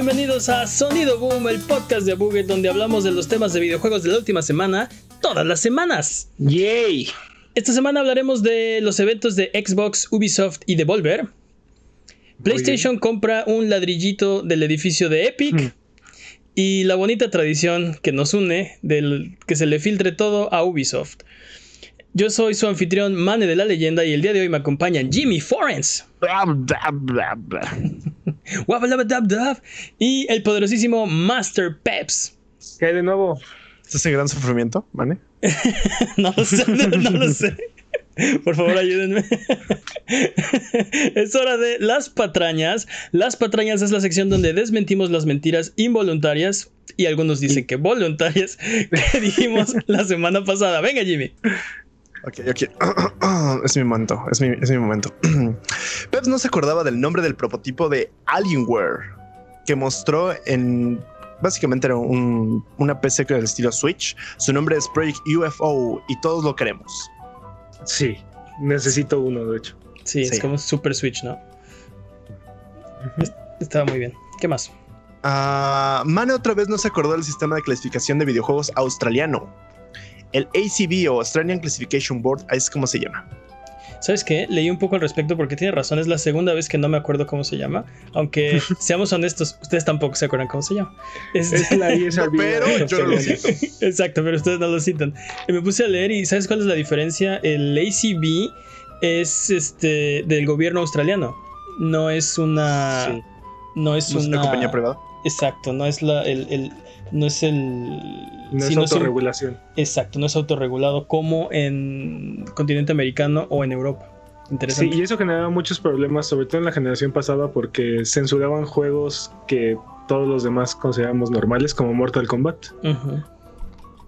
Bienvenidos a Sonido Boom, el podcast de Buget donde hablamos de los temas de videojuegos de la última semana, todas las semanas. ¡Yay! Esta semana hablaremos de los eventos de Xbox, Ubisoft y Devolver. PlayStation compra un ladrillito del edificio de Epic. Hmm. Y la bonita tradición que nos une del que se le filtre todo a Ubisoft. Yo soy su anfitrión Mane de la Leyenda y el día de hoy me acompañan Jimmy Forens. Bla, bla, bla, y el poderosísimo Master Peps. ¿Qué hay de nuevo? ¿Estás en gran sufrimiento, Mane? No lo sé, no, no lo sé. Por favor, ayúdenme. Es hora de las patrañas. Las patrañas es la sección donde desmentimos las mentiras involuntarias y algunos dicen que voluntarias que dijimos la semana pasada. Venga, Jimmy. Ok, ok. es mi momento, es mi, es mi momento. Peps no se acordaba del nombre del prototipo de Alienware que mostró en. Básicamente era un- una PC del estilo Switch. Su nombre es Project UFO y todos lo queremos. Sí, necesito uno, de hecho. Sí, es Sí. como Super Switch, ¿no? Estaba muy bien. ¿Qué más? Ah, Mane otra vez no se acordó del sistema de clasificación de videojuegos australiano. El ACB o Australian Classification Board es como se llama. ¿Sabes qué? Leí un poco al respecto porque tiene razón. Es la segunda vez que no me acuerdo cómo se llama. Aunque, seamos honestos, ustedes tampoco se acuerdan cómo se llama. Es- Es la ESRB. Pero yo no lo siento. Exacto, pero ustedes no lo citan. Y me puse a leer y ¿sabes cuál es la diferencia? El ACB es este del gobierno australiano. No es una. Sí. No es ¿No es una. una compañía privada? Exacto, no es la. El, el- no es el. No sí, es autorregulación. exacto, no es autorregulado como en continente americano o en Europa. Sí, Interesante. y eso generaba muchos problemas, sobre todo en la generación pasada, porque censuraban juegos que todos los demás consideramos normales, como Mortal Kombat.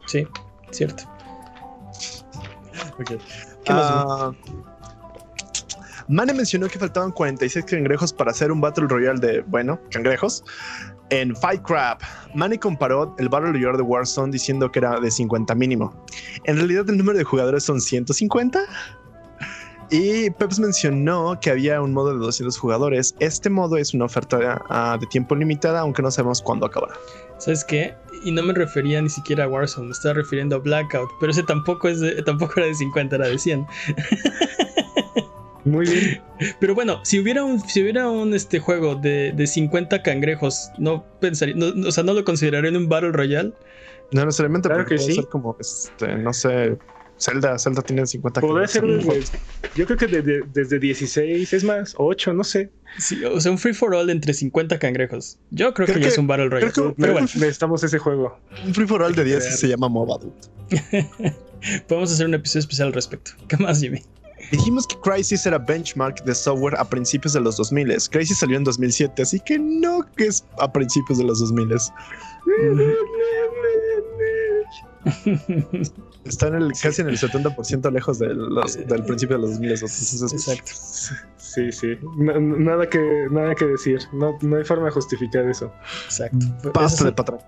Sí, cierto. Ok. ¿Qué más? Ah, Mane mencionó que faltaban 46 cangrejos para hacer un Battle Royale de, bueno, cangrejos. En Fight Crab, Mane comparó el Battle Royale de Warzone diciendo que era de 50 mínimo. En realidad el número de jugadores son 150. Y Peps mencionó que había un modo de 200 jugadores. Este modo es una oferta ah, de tiempo limitada, aunque no sabemos cuándo acabará. ¿Sabes qué? Y no me refería ni siquiera a Warzone, me estaba refiriendo a Blackout, pero ese tampoco es de- tampoco era de 50, era de 100. Muy bien. Pero bueno, si hubiera un, si hubiera un este juego de, de 50 cangrejos, no pensaría, no- o sea, no lo consideraría en un Battle Royale. No necesariamente, Claro porque que puede sí. ser como, este, no sé, Zelda. Zelda tiene 50 Podría ser desde, yo creo que desde, desde 16, es más, 8, no sé. Sí, o sea, un free for all entre 50 cangrejos. Yo creo, Creo que, ya es un Battle Royale. creo que- Pero bueno, necesitamos ese juego. Un free for all de 10 Crear. se llama MOBA, podemos hacer un episodio especial al respecto. ¿Qué más, Jimmy? Dijimos que Crysis era benchmark de software a principios de los 2000. Crysis salió en 2007, así que no que es a principios de los 2000. Está en el, casi en el 70% lejos de los- del principio de los 2000. Entonces, Exacto. Sí, sí. No- nada, que, nada que decir. No, no hay forma de justificar eso. Exacto. Esas- de patrón.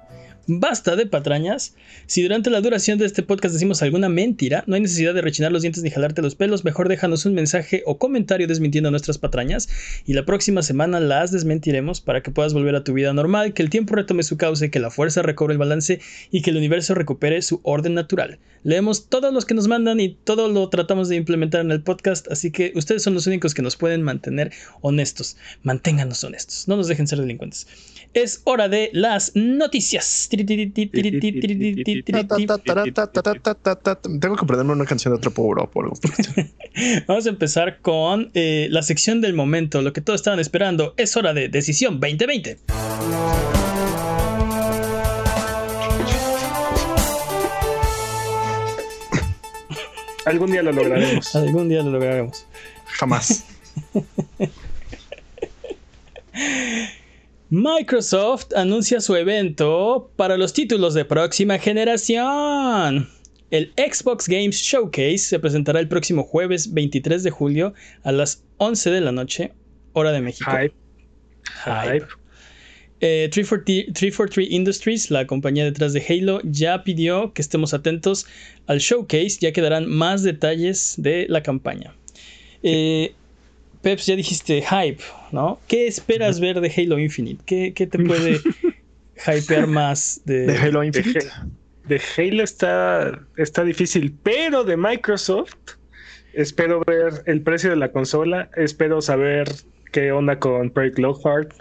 Basta de patrañas. Si durante la duración de este podcast decimos alguna mentira, no hay necesidad de rechinar los dientes ni jalarte los pelos. Mejor déjanos un mensaje o comentario desmintiendo nuestras patrañas y la próxima semana las desmentiremos para que puedas volver a tu vida normal, que el tiempo retome su cauce, que la fuerza recobre el balance y que el universo recupere su orden natural. Leemos todos los que nos mandan y todo lo tratamos de implementar en el podcast, así que ustedes son los únicos que nos pueden mantener honestos. Manténganos honestos, no nos dejen ser delincuentes. Es hora de las noticias. Tengo que aprenderme una canción de otro pobre o algo. por el estilo. Vamos a empezar con eh, la sección del momento, lo que todos estaban esperando. Es hora de Decisión 2020. Algún día lo lograremos. Algún día lo lograremos. Jamás. Microsoft anuncia su evento para los títulos de próxima generación. El Xbox Games Showcase se presentará el próximo jueves 23 de julio a las 11 de la noche, hora de México. Hype. Hype. Hype. Eh, 343 343 Industries, la compañía detrás de Halo, ya pidió que estemos atentos al showcase, ya que darán más detalles de la campaña. Eh, Peps, ya dijiste hype, ¿no? ¿Qué esperas ver de Halo Infinite? ¿Qué, qué te puede hypear más de, ¿De Halo Infinite? De, Halo está, está difícil, pero de Microsoft espero ver el precio de la consola, espero saber qué onda con Project Lockhart,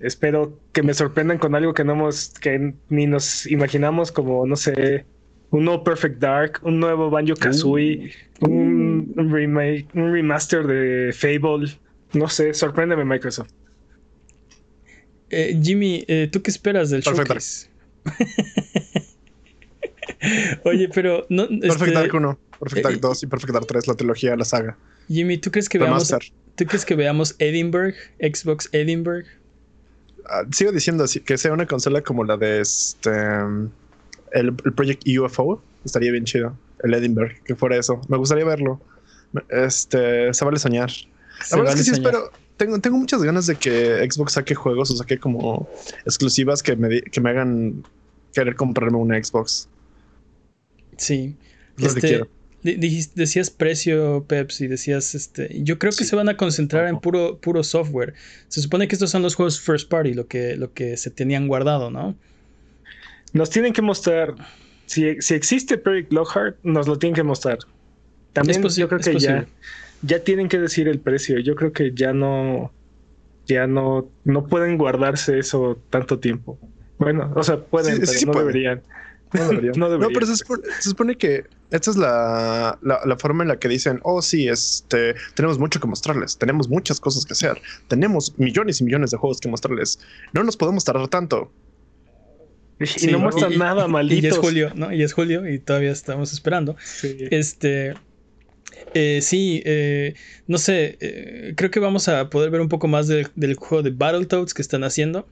espero que me sorprendan con algo que no hemos, que ni nos imaginamos como, no sé, un nuevo Perfect Dark, un nuevo Banjo Kazooie, Uh. un, un remake, un remaster de Fable. No sé, sorpréndeme Microsoft. Eh, Jimmy, eh, ¿tú qué esperas del Perfect showcase? Oye, pero no, Perfect este, Dark 1, Perfect eh, Dark 2 y Perfect Dark 3, la trilogía, la saga. Jimmy, ¿tú crees que veamos, Remaster. ¿tú crees que veamos Edinburgh, Xbox Edinburgh? Ah, sigo diciendo así, que sea una consola como la de este. um, El, el Project UFO. Estaría bien chido. El Edinburgh, que fuera eso. Me gustaría verlo. Este, se vale soñar. La Se verdad vale es que sí soñar. espero. Tengo, tengo muchas ganas de que Xbox saque juegos o saque como exclusivas que me, que me hagan querer comprarme una Xbox. Sí. Es lo que Este, dijiste- decías precio, Pepsi, decías este. Yo creo que Sí. se van a concentrar en puro, puro software. Se supone que estos son los juegos first party, lo que, lo que se tenían guardado, ¿no? Nos tienen que mostrar. Si, si existe Project Lockhart, nos lo tienen que mostrar. También yo creo que ya, ya tienen que decir el precio. Yo creo que ya no. Ya no, no pueden guardarse eso tanto tiempo. Bueno, o sea, pueden, Sí, pero sí, no pueden. deberían. No deberían. No no, deberían, pero se supone, se supone que esta es la, la, la forma en la que dicen, oh sí, este, tenemos mucho que mostrarles, tenemos muchas cosas que hacer, tenemos millones y millones de juegos que mostrarles, no nos podemos tardar tanto. Y Sí, no muestran y- y- nada, Y malditos. ya es julio, ¿no? Y es julio y todavía estamos esperando. Sí. Este. eh, sí, eh, no sé. eh, creo que vamos a poder ver un poco más del, del juego de Battletoads que están haciendo.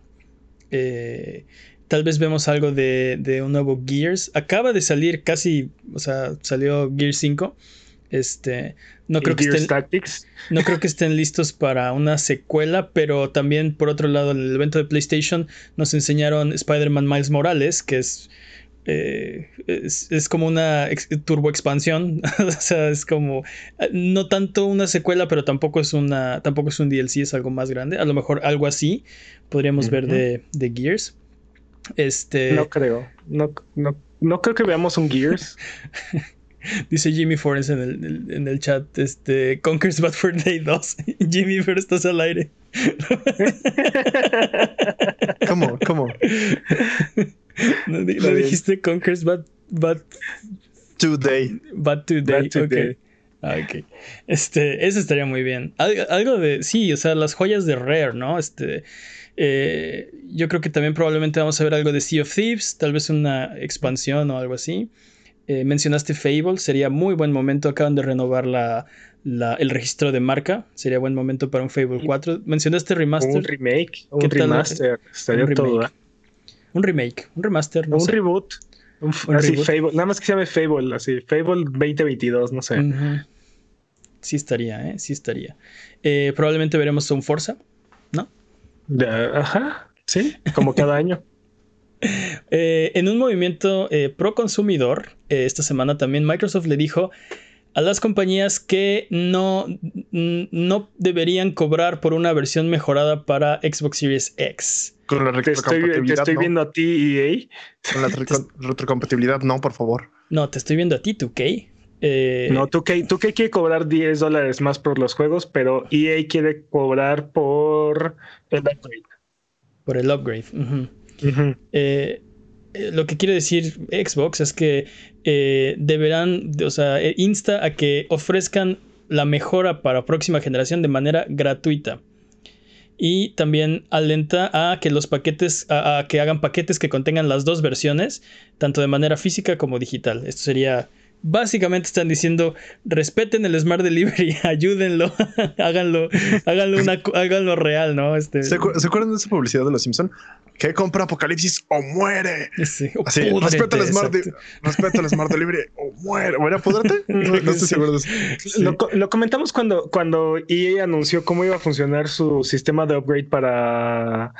Tal vez vemos algo de, de un nuevo Gears. Acaba de salir casi. O sea, salió Gears 5. Este. No creo, que estén, Tactics. no creo que estén listos para una secuela, pero también por otro lado, en el evento de PlayStation nos enseñaron Spider-Man Miles Morales, que es, eh, es, es como una ex- turbo expansión, o sea, es como eh, no tanto una secuela, pero tampoco es una tampoco es un DLC, es algo más grande, a lo mejor algo así podríamos ver de, de Gears. Este No creo. No, no, no creo que veamos un Gears. dice Jimmy Forens en el, en el chat, este Conquer's Bad Fur Day 2. Jimmy, pero estás al aire. ¿Cómo? ¿Cómo? No, no dijiste Conquers Bad, Bad, Today. Bad Today. Bad Today. ok. Ah, ok. Este, eso estaría muy bien. Al- Algo, de. Sí, o sea, las joyas de Rare, ¿no? Este. eh, yo creo que también probablemente vamos a ver algo de Sea of Thieves, tal vez una expansión o algo así. Eh, mencionaste Fable, sería muy buen momento. Acaban de renovar la, la- el registro de marca. Sería buen momento para un Fable 4. Mencionaste remaster. un remake, ¿Qué un tal? remaster. Estaría Un todo. remake. ¿eh? Un remake, un remaster, no un sé. reboot. Un, Un así, reboot. Fable. Nada más que se llame Fable, así. Fable 2022, no sé. Sí estaría, ¿eh? Sí estaría. Eh, probablemente veremos un Forza, ¿no? De- ajá, sí, como cada año. Eh, en un movimiento eh, pro consumidor, eh, esta semana también Microsoft le dijo a las compañías que no, n- no deberían cobrar por una versión mejorada para Xbox Series X. Con la Te estoy, te retrocompatibilidad, estoy no. viendo a ti, EA. Con la retro- retrocompatibilidad, no, por favor. No, te estoy viendo a ti, 2K. Eh, No, tú que, tú que quiere cobrar 10 dólares más por los juegos, pero EA quiere cobrar por el upgrade. Por el upgrade. Eh, eh, lo que quiere decir Xbox es que eh, deberán, o sea, insta a que ofrezcan la mejora para próxima generación de manera gratuita. Y también alenta a que los paquetes, a que hagan paquetes que contengan las dos versiones, tanto de manera física como digital. Esto sería, básicamente están diciendo, respeten el Smart Delivery, ayúdenlo, háganlo, háganlo, una, háganlo real, ¿no? Este, ¿Se, acu- se acuerdan de esa publicidad de los Simpson? Que compra Apocalipsis o muere. sí, o Así, púdrete, respeta el, Smart de- exacto. respeta el Smart Delivery o muere. ¿O era púdrete? No, no estoy Sí. seguro de eso. Sí. Lo, co- lo comentamos cuando, cuando EA anunció cómo iba a funcionar su sistema de upgrade para,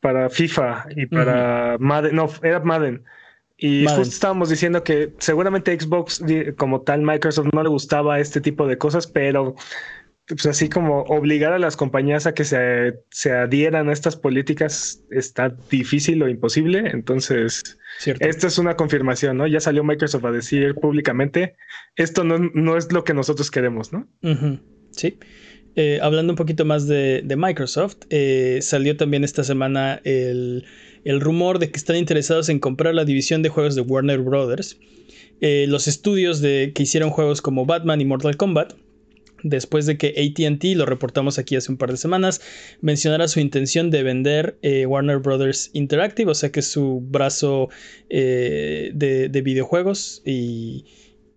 para FIFA y para Madden. No, era Madden. Y justo estábamos diciendo que seguramente Xbox, como tal, Microsoft no le gustaba este tipo de cosas, pero pues así como obligar a las compañías a que se, se adhieran a estas políticas está difícil o imposible. Entonces, esta es una confirmación, ¿no? Ya salió Microsoft a decir públicamente, esto no, no es lo que nosotros queremos, ¿no? Sí. Eh, hablando un poquito más de, Microsoft, eh, salió también esta semana el, rumor de que están interesados en comprar la división de juegos de Warner Brothers. Eh, los estudios de, que hicieron juegos como Batman y Mortal Kombat, después de que ATT, lo reportamos aquí hace un par de semanas, mencionara su intención de vender Warner Brothers Interactive, o sea que es su brazo de, videojuegos y,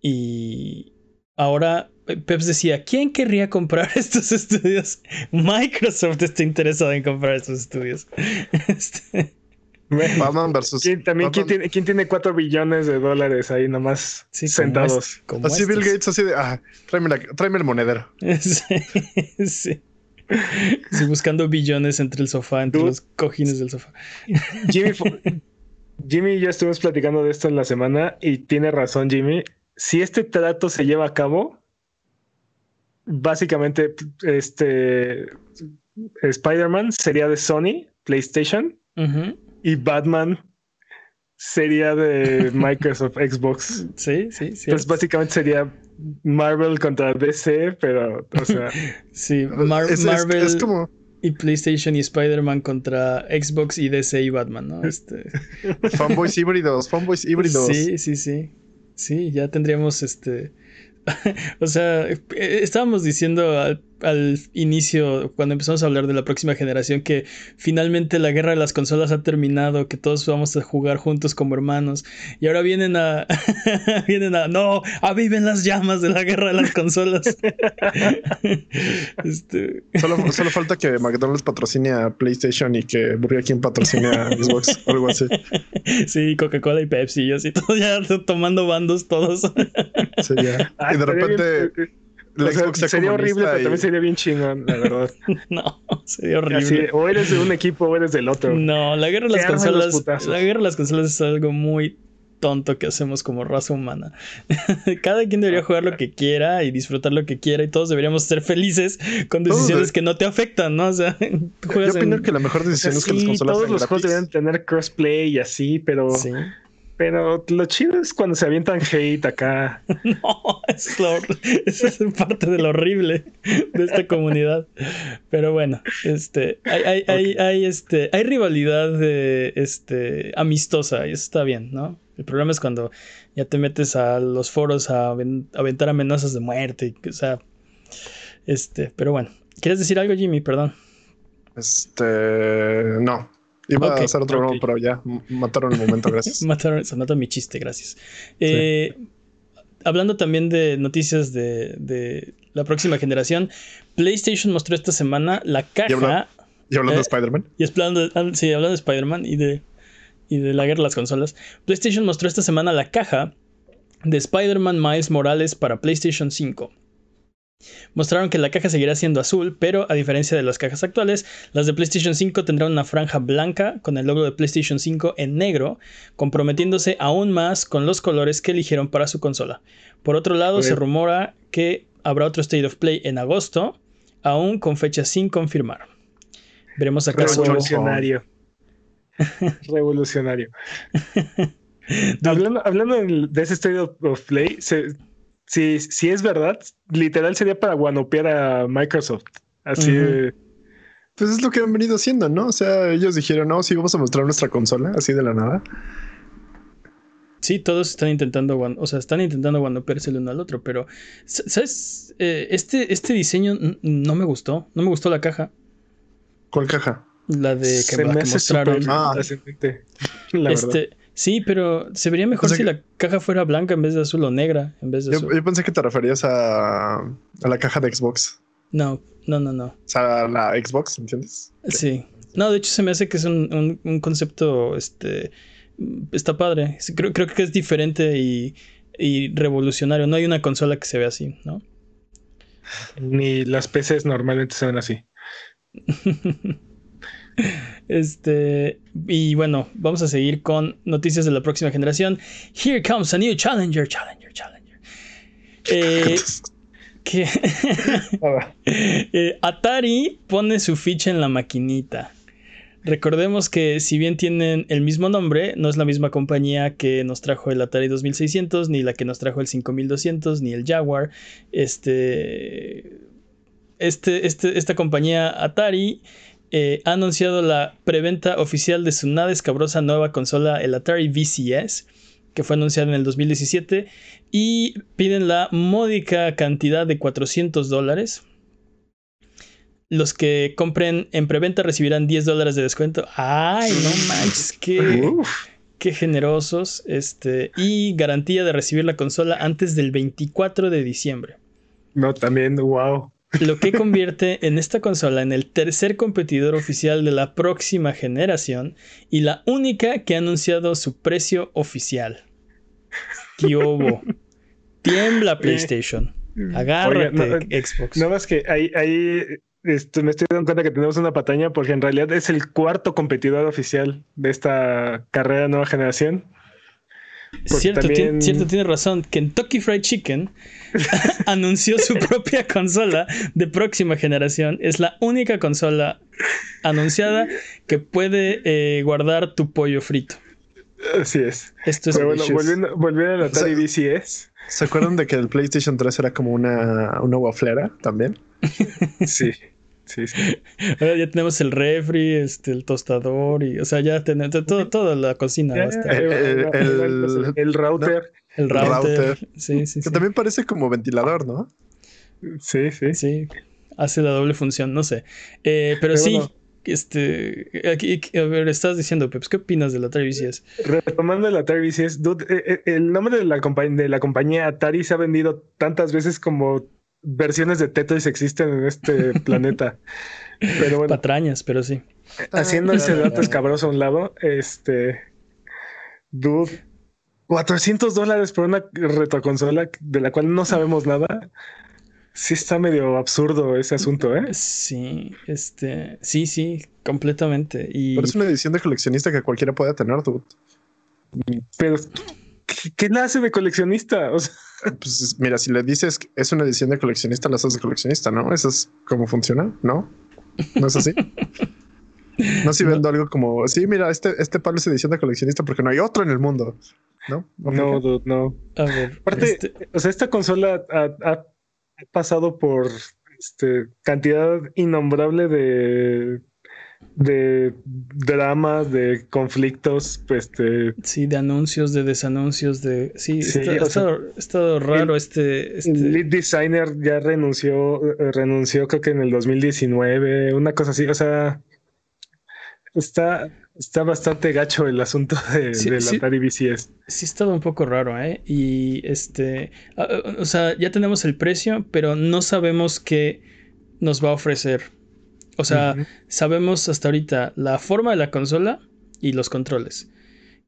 y ahora Peps decía, ¿quién querría comprar estos estudios? Microsoft está interesado en comprar estos estudios. Este, Batman versus. ¿Quién, también, ¿quién, tiene, ¿quién tiene 4 billones de dólares ahí nomás sentados? así Bill Gates, así de, ah, tráeme, el monedero. sí, sí. buscando billones entre el sofá, entre los cojines del sofá. Jimmy, Jimmy y yo estuvimos platicando de esto en la semana y tiene razón, Jimmy. Si este trato se lleva a cabo, básicamente este Spider-Man sería de Sony, PlayStation, y Batman sería de Microsoft Xbox. Sí, sí, sí. Entonces básicamente sería Marvel contra DC, pero, o sea. sí, Marvel y PlayStation y Spider-Man contra Xbox y DC y Batman, ¿no? Este... fanboys híbridos, fanboys híbridos. Sí, sí, sí. Sí, ya tendríamos este o sea, eh, estábamos diciendo al, al, inicio, cuando empezamos a hablar de la próxima generación, que finalmente la guerra de las consolas ha terminado, que todos vamos a jugar juntos como hermanos. Y ahora vienen a. vienen a. No, aviven las llamas de la guerra de las consolas. este... solo, solo, falta que McDonald's patrocine a PlayStation y que Burger King patrocine a Xbox o algo así. Sí, Coca-Cola y Pepsi y así, todo ya tomando bandos todos. sí, ya. y de repente sería horrible, pero también sería bien chingón, la verdad. no, sería horrible. o eres de un equipo o eres del otro. No, la guerra de las consolas. La guerra de las consolas es algo muy tonto que hacemos como raza humana. Cada quien debería jugar lo que quiera y disfrutar lo que quiera y todos deberíamos ser felices con decisiones que no te afectan, ¿no? O sea, juegas Yo opino que la mejor decisión es que las consolas todos los juegos deberían tener crossplay y así, pero sí. Pero lo chido es cuando se avientan hate acá. No, es eso es parte de lo horrible de esta comunidad. Pero bueno, este, hay, hay, hay, este, hay rivalidad de, este, amistosa y eso está bien, ¿no? El problema es cuando ya te metes a los foros a aventar amenazas de muerte, o sea, este, pero bueno. ¿Quieres decir algo, Jimmy? Perdón. Este, no. Iba a hacer otro okay. pero ya mataron el momento, gracias. mataron, se nota mi chiste, gracias. Eh, hablando también de noticias de, la próxima generación, PlayStation mostró esta semana la caja. Y hablando, de eh, Spider-Man. Y hablando, ah, sí, hablando de Spider-Man y de, y de la guerra de las consolas. PlayStation mostró esta semana la caja de Spider-Man Miles Morales para PlayStation 5. Mostraron que la caja seguirá siendo azul, pero a diferencia de las cajas actuales, las de PlayStation 5 tendrán una franja blanca con el logo de PlayStation 5 en negro, comprometiéndose aún más con los colores que eligieron para su consola. Por otro lado, se rumora que habrá otro State of Play en agosto, aún con fecha sin confirmar. Veremos acá. Revolucionario. Revolucionario. hablando, hablando de ese State of Play, se, si, si es verdad, literal sería para guanopear a Microsoft. Así Pues es lo que han venido haciendo, ¿no? O sea, ellos dijeron, no, sí, vamos a mostrar nuestra consola, así de la nada. Sí, todos están intentando, o sea, están intentando guanopearse el uno al otro, pero, ¿sabes? Eh, este, este diseño no me gustó, no me gustó la caja. ¿Cuál caja? La de que, me mostraron. Ah. La este, Sí, pero se vería mejor si la caja fuera blanca en vez de azul o negra en vez de yo, azul. Yo pensé que te referías a, a la caja de Xbox. No, no, no, no. O sea, la Xbox, ¿entiendes? Sí. No, de hecho se me hace que es un, un, concepto, este, está padre. Creo, creo que es diferente y, y revolucionario. No hay una consola que se vea así, ¿no? Ni las PCs normalmente se ven así. Este, y bueno, vamos a seguir con noticias de la próxima generación. Here comes a new challenger, challenger, challenger. Eh, eh, Atari pone su ficha en la maquinita. Recordemos que si bien tienen el mismo nombre, no es la misma compañía que nos trajo el Atari 2600, ni la que nos trajo el 5200, ni el Jaguar. Este, este, este esta compañía Atari eh, ha anunciado la preventa oficial de su nada escabrosa nueva consola, el Atari VCS, que fue anunciada en el 2017, y piden la módica cantidad de 400 dólares los que compren en preventa recibirán 10 dólares de descuento. Ay, no manches, qué, qué generosos. Este, y garantía de recibir la consola antes del 24 de diciembre. No, también, wow. Lo que convierte en esta consola en el tercer competidor oficial de la próxima generación y la única que ha anunciado su precio oficial. hubo? Tiembla PlayStation. Agárrate, Xbox. No más que ahí, ahí este, me estoy dando cuenta que tenemos una pataña porque en realidad es el cuarto competidor oficial de esta carrera nueva generación. Cierto, cierto, tiene razón. Kentucky Fried Chicken anunció su propia consola de próxima generación. Es la única consola anunciada que puede eh, guardar tu pollo frito. Así es. Esto es Pero bueno, volviendo, volviendo a la Atari VCS. ¿Se acuerdan de que el PlayStation 3 era como una, una waflera también? sí. Sí, sí. Ahora ya tenemos el refri, este, el tostador y, o sea, ya tenemos todo, toda la cocina. el, el, router. El router. Sí, sí, Que también parece como ventilador, ¿no? Sí, sí. Sí. Hace la doble función, no sé. Eh, pero, sí, este, aquí, a ver, estás diciendo, Peps, ¿qué opinas de la Atari VCS? Retomando la Atari VCS, dude, eh, eh, el nombre de la, de la compañía Atari se ha vendido tantas veces como versiones de Tetris existen en este planeta. Pero bueno. Patrañas, pero sí. Haciendo ese dato escabroso a un lado, este. Dude, 400 dólares por una retroconsola de la cual no sabemos nada. Sí está medio absurdo ese asunto, ¿eh? Sí, este, sí, sí, completamente. Y... Pero es una edición de coleccionista que cualquiera puede tener, dude. Pero, ¿qué, nace hace de coleccionista? O sea... Pues mira, si le dices que es una edición de coleccionista, la haces de coleccionista, ¿no? Eso es cómo funciona, ¿no? ¿No es así? No si vendo algo como, sí, mira, este, este palo es edición de coleccionista porque no hay otro en el mundo, ¿no? No, dude, no. A ver, Aparte, este o sea, esta consola ha, pasado por este, cantidad innombrable de de dramas, de conflictos, pues este... Sí, de anuncios, de desanuncios, de... Sí, está, estado, raro este, este... El lead designer ya renunció, renunció creo que en el 2019, una cosa así, o sea, está, está bastante gacho el asunto de, la Atari VCS. Sí, estado un poco raro, ¿eh? Y este, o sea, ya tenemos el precio, pero no sabemos qué nos va a ofrecer o sea, sabemos hasta ahorita la forma de la consola y los controles.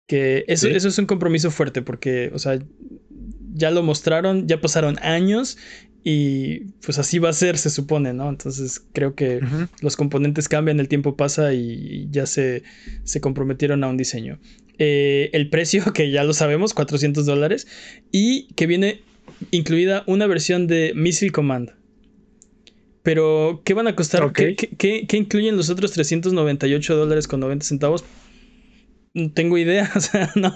Que eso, eso es un compromiso fuerte porque, o sea, ya lo mostraron, ya pasaron años y pues así va a ser, se supone, ¿no? Entonces creo que los componentes cambian, el tiempo pasa y ya se, se comprometieron a un diseño. Eh, el precio, que ya lo sabemos, 400 dólares, y que viene incluida una versión de Missile Command. Pero, ¿qué van a costar? ¿Qué, incluyen los otros 398 dólares con 90 centavos? No tengo idea, o sea, no,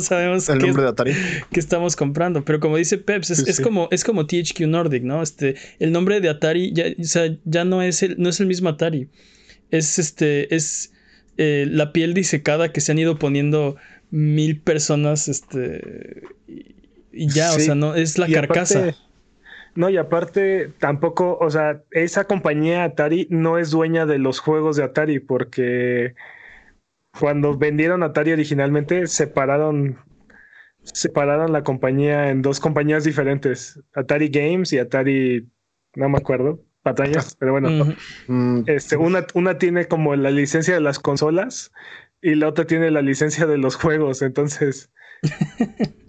sabemos el nombre de Atari. qué estamos comprando. Pero como dice Peps, es, como, es como THQ Nordic, ¿no? Este, el nombre de Atari ya, o sea, ya no es el, no es el mismo Atari. Es este, es eh, la piel disecada que se han ido poniendo mil personas, este, y, ya, o sea, no, es la carcasa. No, y aparte tampoco, o sea, esa compañía Atari no es dueña de los juegos de Atari porque cuando vendieron Atari originalmente separaron separaron la compañía en dos compañías diferentes, Atari Games y Atari no me acuerdo, patañas, pero bueno, mm, este, una, una tiene como la licencia de las consolas y la otra tiene la licencia de los juegos, entonces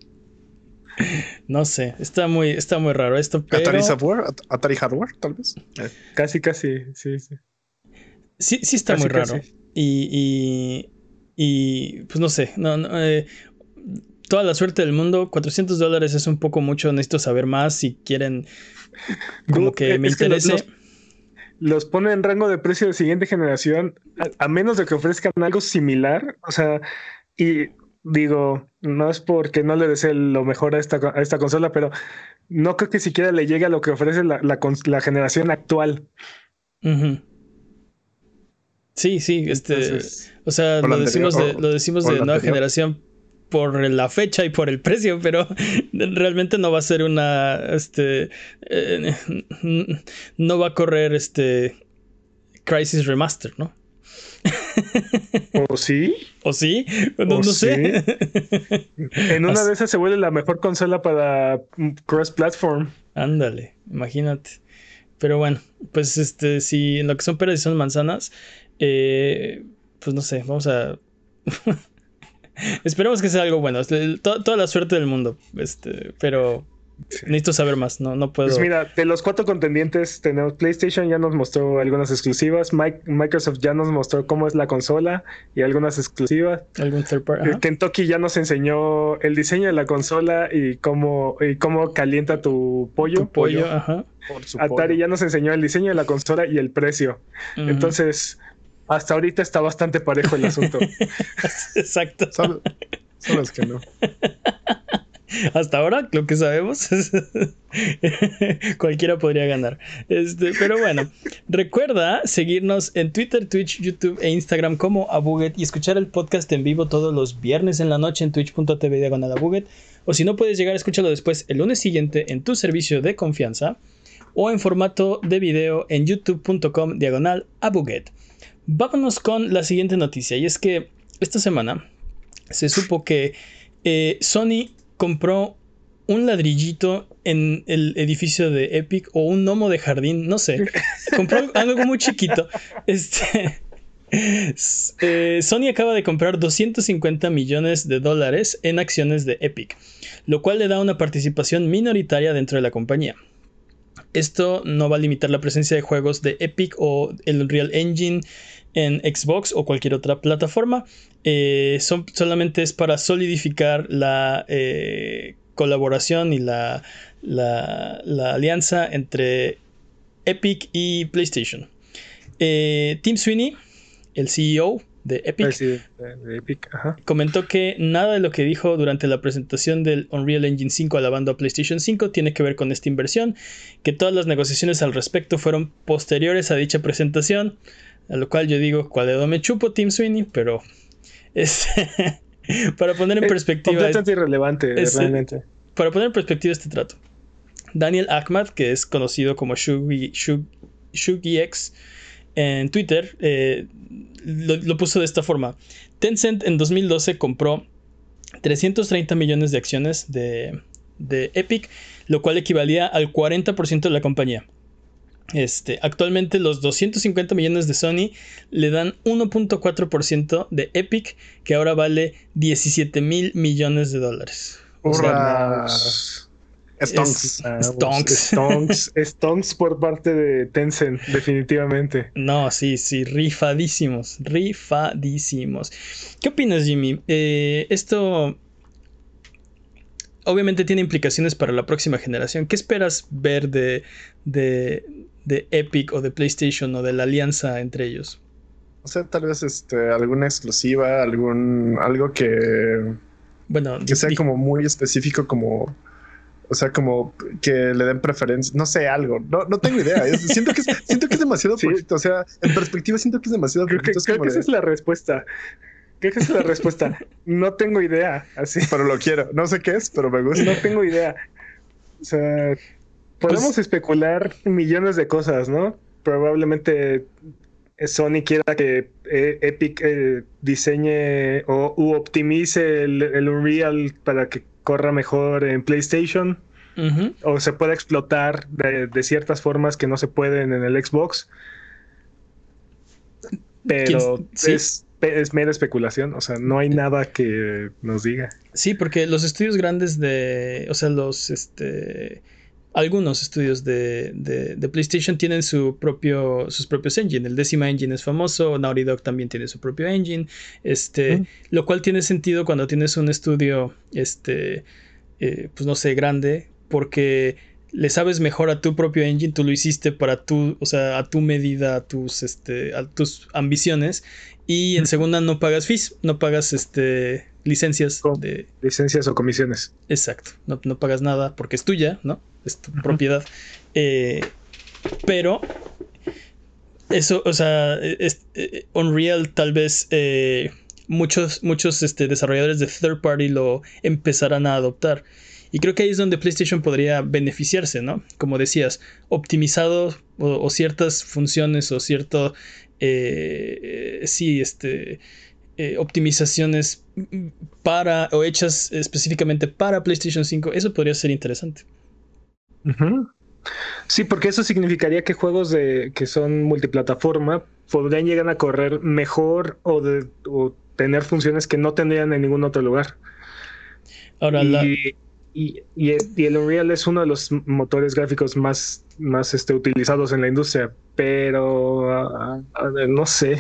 No sé, está muy, está muy raro esto. Atari Software, Atari Hardware, tal vez. Casi, casi, sí, sí. Sí, sí está muy raro. Y, y, y, pues no sé, no, no eh, toda la suerte del mundo. 400 dólares es un poco mucho. Necesito saber más si quieren. Como que me interese. los, pone en rango de precio de siguiente generación, a, menos de que ofrezcan algo similar. O sea, y digo, no es porque no le desee lo mejor a esta, a esta consola, pero no creo que siquiera le llegue a lo que ofrece la, la, generación actual. Sí, sí, este, o sea, lo decimos, de, lo decimos de nueva generación por la fecha y por el precio, pero realmente no va a ser una, este, eh, no va a correr este Crisis Remaster, ¿no? ¿O sí? ¿O sí? No, sé. en una de esas se vuelve la mejor consola para cross-platform. Ándale, imagínate. Pero bueno, pues este, si en lo que son peras y son manzanas, eh, pues no sé, vamos a. Esperemos que sea algo bueno. Toda, la suerte del mundo. Este, pero necesito saber más. No, no puedo. Pues mira, de los cuatro contendientes, tenemos PlayStation ya nos mostró algunas exclusivas. Microsoft ya nos mostró cómo es la consola y algunas exclusivas. Algún. Eh, Kentucky ya nos enseñó el diseño de la consola y cómo, y cómo calienta tu pollo. pollo, Ajá. Atari ya nos enseñó el diseño de la consola y el precio. Entonces hasta ahorita está bastante parejo el asunto. Exacto. Son, los que no. Hasta ahora, lo que sabemos es cualquiera podría ganar. Este, pero bueno, recuerda seguirnos en Twitter, Twitch, YouTube e Instagram como Abuget y escuchar el podcast en vivo todos los viernes en la noche en twitch.tv diagonal Abuget. O si no puedes llegar, escúchalo después el lunes siguiente en tu servicio de confianza o en formato de video en youtube.com diagonal Abuget. Vámonos con la siguiente noticia y es que esta semana se supo que eh, Sony compró un ladrillito en el edificio de Epic o un gnomo de jardín, no sé. Compró algo muy chiquito. Este, eh, Sony acaba de comprar 250 millones de dólares en acciones de Epic, lo cual le da una participación minoritaria dentro de la compañía. Esto no va a limitar la presencia de juegos de Epic o el Unreal Engine en Xbox o cualquier otra plataforma. Eh, son, solamente es para solidificar la eh, colaboración y la, la, alianza entre Epic y PlayStation. Eh, Tim Sweeney, el CEO de Epic, comentó que nada de lo que dijo durante la presentación del Unreal Engine 5 alabando a PlayStation 5 tiene que ver con esta inversión, que todas las negociaciones al respecto fueron posteriores a dicha presentación. A lo cual yo digo, ¿cuál dedo me chupo Tim Sweeney? Pero es para poner en perspectiva. Completamente irrelevante, realmente. Para poner en perspectiva este trato. Daniel Ahmad, que es conocido como Shugi, X en Twitter, eh, lo, puso de esta forma. Tencent en 2012 compró 330 millones de acciones de, de Epic, lo cual equivalía al 40% de la compañía. Este, actualmente los 250 millones de Sony le dan 1.4% de Epic, que ahora vale 17 mil millones de dólares. Stonks. Stonks. Stonks. por parte de Tencent, definitivamente. No, sí, sí, rifadísimos, rifadísimos. ¿Qué opinas, Jimmy? Eh, esto obviamente tiene implicaciones para la próxima generación. ¿Qué esperas ver de, de Epic o de PlayStation o de la alianza entre ellos? O sea, tal vez este, alguna exclusiva, algún algo que bueno, que sea como muy específico como o sea, como que le den preferencia, no sé, algo. No, no tengo idea. siento, que es, siento que es demasiado O sea, en perspectiva siento que es demasiado Creo que, creo que esa es la respuesta. Creo que esa es la respuesta. No tengo idea. Así. Pero lo quiero. No sé qué es, pero me gusta. No tengo idea. O sea, Podemos pues, especular millones de cosas, ¿no? Probablemente Sony quiera que eh, Epic eh, diseñe o optimice el, Unreal para que corra mejor en PlayStation. O se pueda explotar de, ciertas formas que no se pueden en el Xbox. Pero es, es, mera especulación. O sea, no hay nada que nos diga. Sí, porque los estudios grandes de. O sea, los este algunos estudios de, de, PlayStation tienen su propio, sus propios engine. El décima engine es famoso, Naughty Dog también tiene su propio engine. Este, Lo cual tiene sentido cuando tienes un estudio, este, eh, pues no sé, grande, porque le sabes mejor a tu propio engine, tú lo hiciste para tu, o sea, a tu medida, a tus, este, a tus ambiciones. Y en segunda no pagas fees, no pagas este licencias de licencias o comisiones. Exacto, no, pagas nada porque es tuya, ¿no? Es tu propiedad. Eh, pero eso, o sea, eh, Unreal tal vez eh, muchos, muchos este, desarrolladores de third party lo empezarán a adoptar. Y creo que ahí es donde PlayStation podría beneficiarse, ¿no? Como decías, optimizado o, ciertas funciones o cierto, eh, sí, este, eh, optimizaciones para o hechas específicamente para PlayStation 5, eso podría ser interesante. Sí, porque eso significaría que juegos de, que son multiplataforma podrían llegar a correr mejor o, de, o tener funciones que no tendrían en ningún otro lugar. Ahora, la y, el Unreal es uno de los motores gráficos más, más este, utilizados en la industria, pero ah, ah, no sé.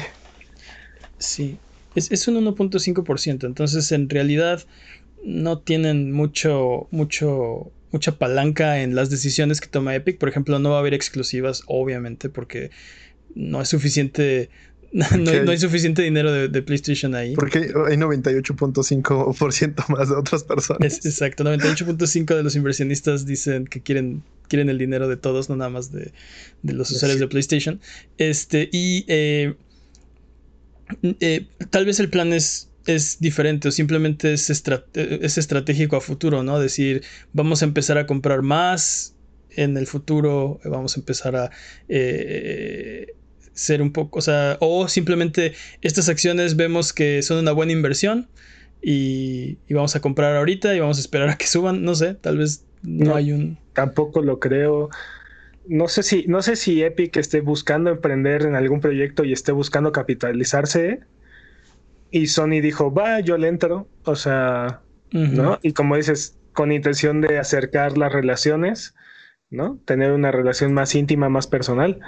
Sí, es, es un 1.5%, entonces en realidad no tienen mucho, mucho, mucha palanca en las decisiones que toma Epic. Por ejemplo, no va a haber exclusivas, obviamente, porque no es suficiente No, hay suficiente dinero de, PlayStation ahí. Porque hay 98.5% más de otras personas. exacto, 98.5% de los inversionistas dicen que quieren, quieren el dinero de todos, no nada más de, los usuarios de PlayStation. Este, y eh, eh, tal vez el plan es, es diferente o simplemente es, es estratégico a futuro, ¿no? Decir, vamos a empezar a comprar más en el futuro, vamos a empezar a... Eh, ser un poco, o sea, o simplemente estas acciones vemos que son una buena inversión y, vamos a comprar ahorita y vamos a esperar a que suban, no sé, tal vez no, hay un... Tampoco lo creo. No sé si, no sé si Epic esté buscando emprender en algún proyecto y esté buscando capitalizarse. Y Sony dijo, va, yo le entro. O sea, ¿no? Y como dices, con intención de acercar las relaciones, ¿no? Tener una relación más íntima, más personal.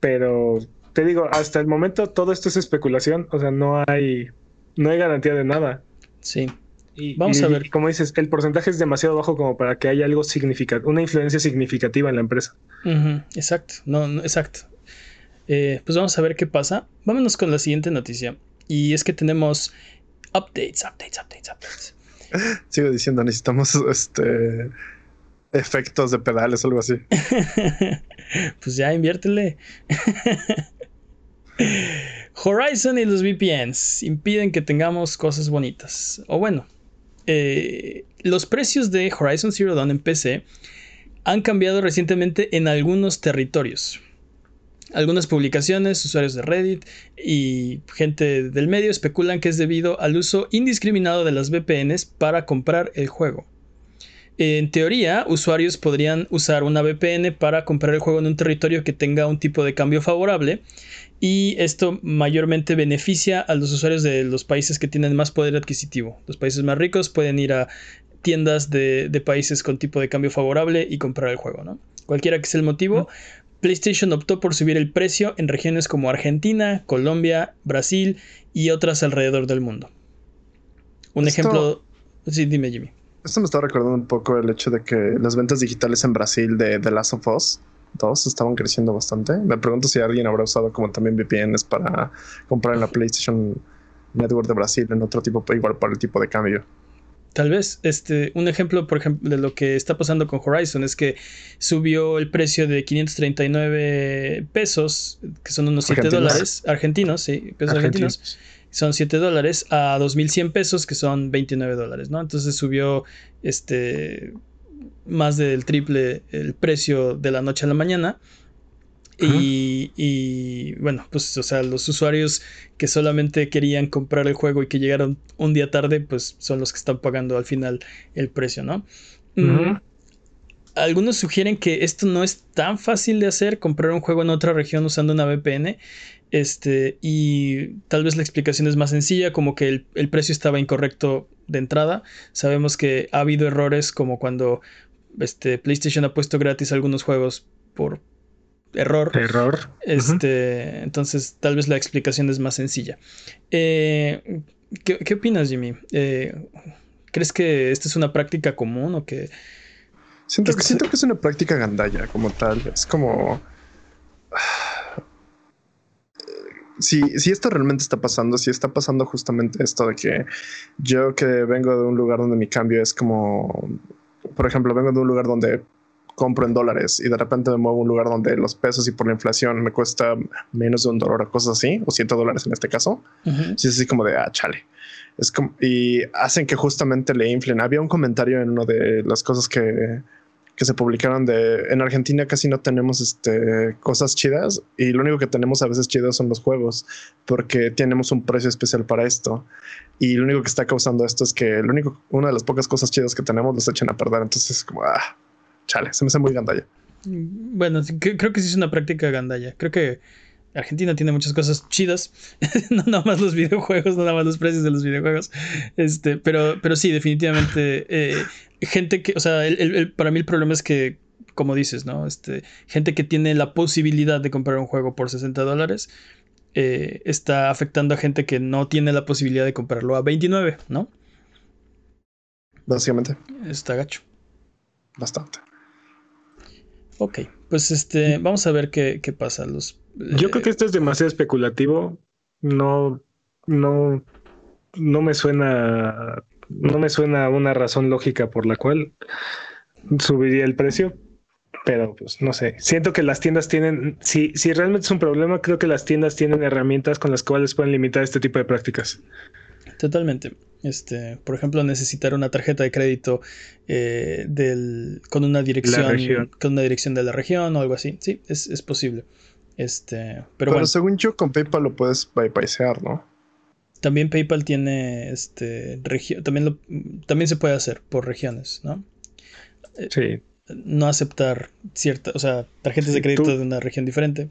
Pero te digo, hasta el momento todo esto es especulación, o sea, no hay, no hay garantía de nada. Sí. Y, Vamos a ver. como dices, el porcentaje es demasiado bajo como para que haya algo significativo, una influencia significativa en la empresa. Exacto, no, exacto. Eh, pues vamos a ver qué pasa. Vámonos con la siguiente noticia. Y es que tenemos updates, updates, updates, updates. Sigo diciendo, necesitamos este efectos de pedales o algo así. pues ya inviértele. Horizon y los VPNs impiden que tengamos cosas bonitas. O bueno, eh, los precios de Horizon Zero Dawn en PC han cambiado recientemente en algunos territorios. Algunas publicaciones, usuarios de Reddit y gente del medio especulan que es debido al uso indiscriminado de las VPNs para comprar el juego. En teoría, usuarios podrían usar una VPN para comprar el juego en un territorio que tenga un tipo de cambio favorable y esto mayormente beneficia a los usuarios de los países que tienen más poder adquisitivo. Los países más ricos pueden ir a tiendas de, países con tipo de cambio favorable y comprar el juego, ¿no? Cualquiera que sea el motivo, PlayStation optó por subir el precio en regiones como Argentina, Colombia, Brasil y otras alrededor del mundo. Un ejemplo... Sí, dime Jimmy. Esto me está recordando un poco el hecho de que las ventas digitales en Brasil de The Last of Us 2 estaban creciendo bastante. Me pregunto si alguien habrá usado como también VPNs para comprar en la PlayStation Network de Brasil en otro tipo, igual para el tipo de cambio. Tal vez, este, un ejemplo, por ejemplo, de lo que está pasando con Horizon es que subió el precio de 539 pesos, que son unos 7 dólares argentinos, sí, pesos argentinos son 7 dólares, a 2100 pesos, que son 29 dólares, ¿no? Entonces subió este más del triple el precio de la noche a la mañana. Y, bueno, pues, o sea, los usuarios que solamente querían comprar el juego y que llegaron un día tarde, pues son los que están pagando al final el precio, ¿no? Mm, algunos sugieren que esto no es tan fácil de hacer, comprar un juego en otra región usando una VPN. Este, y tal vez la explicación es más sencilla, como que el, precio estaba incorrecto de entrada. Sabemos que ha habido errores como cuando este, PlayStation ha puesto gratis algunos juegos por error. Error. Este, Entonces, tal vez la explicación es más sencilla. Eh, ¿qué, opinas, Jimmy? Eh, ¿Crees que esta es una práctica común o que... Siento, que, siento que es una práctica gandalla como tal. Es como... Si, si, esto realmente está pasando, si está pasando justamente esto de que yo que vengo de un lugar donde mi cambio es como, por ejemplo, vengo de un lugar donde compro en dólares y de repente me muevo a un lugar donde los pesos y por la inflación me cuesta menos de un dólar o cosas así, o 100 dólares en este caso, si es así como de, ah, chale. Es como, y hacen que justamente le inflen. Había un comentario en una de las cosas que, que se publicaron de en Argentina casi no tenemos este, cosas chidas y lo único que tenemos a veces chidas son los juegos porque tenemos un precio especial para esto y lo único que está causando esto es que lo único una de las pocas cosas chidas que tenemos los echan a perder entonces es como ah chale, se me hace muy gandalla. Bueno, creo que sí es una práctica gandalla. Creo que Argentina tiene muchas cosas chidas. no nada más los videojuegos, no nada más los precios de los videojuegos. Este, pero, pero sí, definitivamente. Eh, gente que, o sea, para mí el problema es que, como dices, ¿no? Este, gente que tiene la posibilidad de comprar un juego por 60 dólares. Eh, está afectando a gente que no tiene la posibilidad de comprarlo a 29, ¿no? Básicamente. Está gacho. Bastante. Ok, pues este, vamos a ver qué, pasa. Los, Yo creo que esto es demasiado especulativo. No, no, no me suena, no me suena una razón lógica por la cual subiría el precio. Pero pues no sé. Siento que las tiendas tienen, si, si realmente es un problema, creo que las tiendas tienen herramientas con las cuales pueden limitar este tipo de prácticas. Totalmente. Este, por ejemplo, necesitar una tarjeta de crédito eh, del, con una dirección con una dirección de la región o algo así. Sí, es, posible. Este, pero, bueno. según yo con PayPal lo puedes bypassear, ¿no? También PayPal tiene este también lo, también se puede hacer por regiones, ¿no? Eh, sí. No aceptar cierta, o sea, tarjetas de crédito de una región diferente.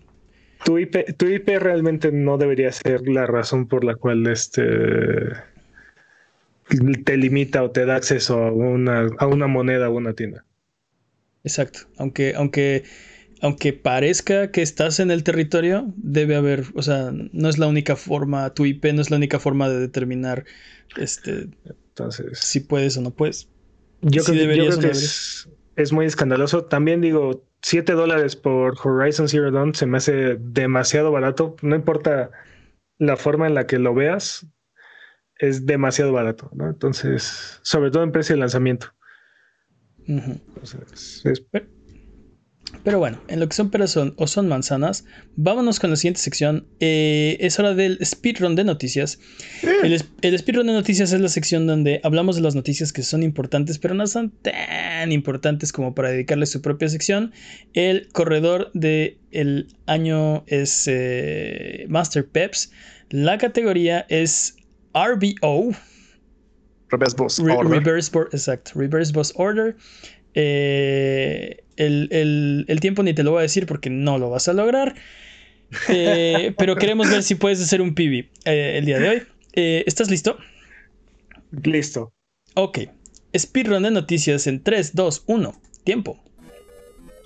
Tu IP, tu IP realmente no debería ser la razón por la cual este te limita o te da acceso a una, a una moneda o una tienda. Exacto. Aunque, aunque, aunque parezca que estás en el territorio, debe haber, o sea, no es la única forma, tu IP no es la única forma de determinar este entonces si puedes o no puedes. Yo creo, que es, es, muy escandaloso. También digo, 7 dólares por Horizon Zero Dawn se me hace demasiado barato. No importa la forma en la que lo veas, es demasiado barato, ¿no? Entonces, sobre todo en precio de lanzamiento. Pero bueno, en lo que son peras o son manzanas, vámonos con la siguiente sección. Eh, es hora del speedrun de noticias. El, el, speedrun de noticias es la sección donde hablamos de las noticias que son importantes, pero no son tan importantes como para dedicarle su propia sección. El corredor del el año es eh, Master Peps. La categoría es RBO. Reverse Boss Order. Reverse, exacto, Reverse Boss Order. Eh, el, tiempo ni te lo voy a decir porque no lo vas a lograr. Eh, pero queremos ver si puedes hacer un PB eh, el día de hoy. ¿Estás listo? Listo. Ok. Speedrun de noticias en 3, 2, 1. Tiempo.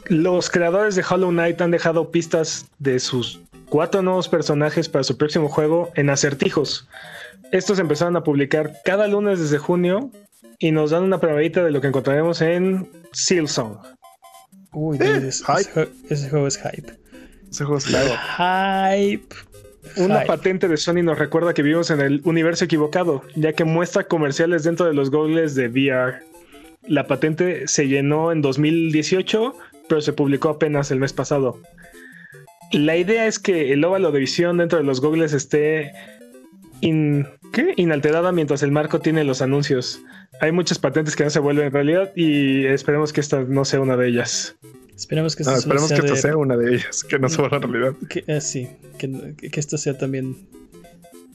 Los creadores de Hollow Knight han dejado pistas de sus cuatro nuevos personajes para su próximo juego en acertijos. Estos empezaron a publicar cada lunes desde junio y nos dan una probadita de lo que encontraremos en Silsong. Uy, eh, ese, juego es hype. Ese juego es hype. Una patente de Sony nos recuerda que vivimos en el universo equivocado, ya que muestra comerciales dentro de los goggles de VR. La patente se llenó en 2018, pero se publicó apenas el mes pasado. La idea es que el óvalo de visión dentro de los goggles esté inalterada mientras el marco tiene los anuncios. Hay muchas patentes que no se vuelven realidad y esperemos que esta no sea una de ellas. Esperemos que, esta sea, una de ellas, que no se vuelva realidad. Que, eh, sí, que, esto sea también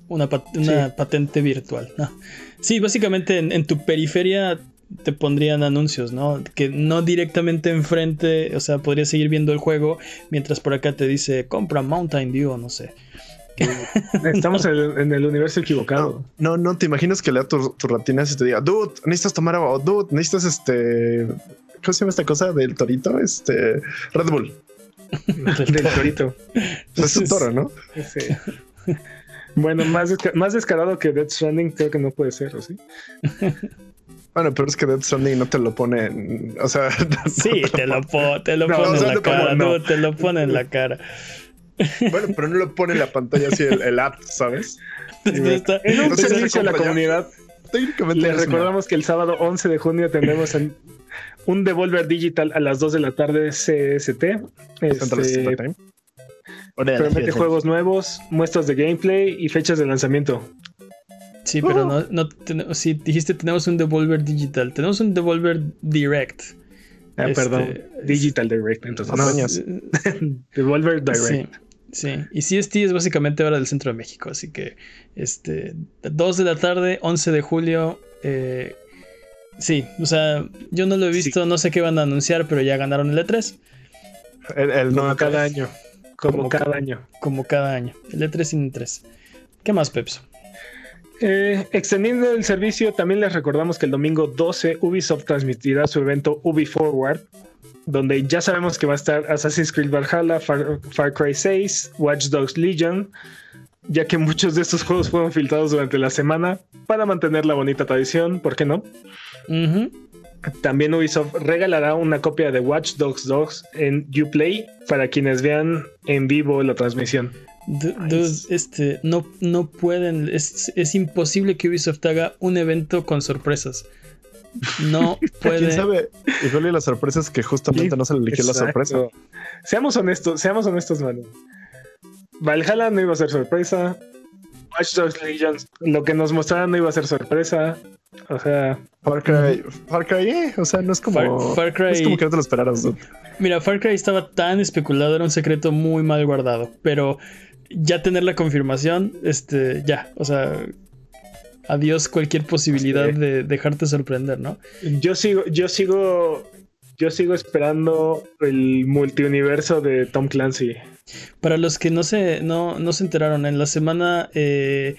una, patente virtual. Sí, básicamente en, tu periferia te pondrían anuncios, ¿no? Que no directamente enfrente, o sea, podrías seguir viendo el juego mientras por acá te dice compra Mountain Dew, no sé. Estamos en, el universo equivocado. No, no, te imaginas que lea tus tu rutinas y te diga, dude, necesitas tomar agua, dude, necesitas este ¿cómo se llama esta cosa del torito? Este Red Bull. del torito. Es un toro, ¿no? Sí. Bueno, más, desca- más descarado que Death Stranding creo que no puede ser, ¿o sí? Bueno, pero es que Death Stranding no te lo pone, en- o sea, Sí, te lo, po- te lo No, pone o sea, en la cara, te lo pone en la cara. bueno, pero no lo pone en la pantalla así el, el app, ¿sabes? Está- En un Entonces, servicio a la comunidad, Técnicamente les una- recordamos que el sábado 11 de junio tendremos en- un Devolver Digital a las 2 de la tarde CST. Este, promete juegos nuevos, muestras de gameplay y fechas de lanzamiento. Sí, pero Oh. no, no ten- sí, dijiste tenemos un Devolver Digital, tenemos un Devolver Direct. Ah, Este, perdón, es- Digital Direct. Entonces, no, Hazañas. Devolver Direct. sí. Y CST es básicamente ahora del centro de México, así que este 2 de la tarde, 11 de julio. eh, sí, o sea, yo no lo he visto, no sé qué van a anunciar, pero ya ganaron el E3, El, el Como no, cada año. Como, Como cada año. como cada año. El E3 sin E3. ¿Qué más, Peps? Eh, extendiendo el servicio, también les recordamos que el domingo 12 Ubisoft transmitirá su evento Ubi Forward, donde ya sabemos que va a estar Assassin's Creed Valhalla, Far, Far Cry 6, Watch Dogs Legion, ya que muchos de estos juegos fueron filtrados durante la semana para mantener la bonita tradición, ¿por qué no? También Ubisoft regalará una copia de Watch Dogs 2 en Uplay para quienes vean en vivo la transmisión. Du- dude, este, no, no pueden, es, es imposible que Ubisoft haga un evento con sorpresas. No ¿Quién puede. sabe? Igual y la sorpresa es que justamente no se le eligió la sorpresa. Seamos honestos, seamos honestos, mano. Valhalla no iba a ser sorpresa. Watch Dogs Legion, lo que nos mostraron no iba a ser sorpresa. O sea, Far Cry, Far Cry, eh, o sea, no es como. Far- Far Cry- no es como que no te lo esperaras. dude. Mira, Far Cry estaba tan especulado, era un secreto muy mal guardado, pero ya tener la confirmación, este, ya, o sea, adiós cualquier posibilidad Sí. de dejarte sorprender, ¿no? yo sigo, yo sigo, yo sigo esperando el multiuniverso de Tom Clancy. Para los que no se, no, no se enteraron, en la semana eh,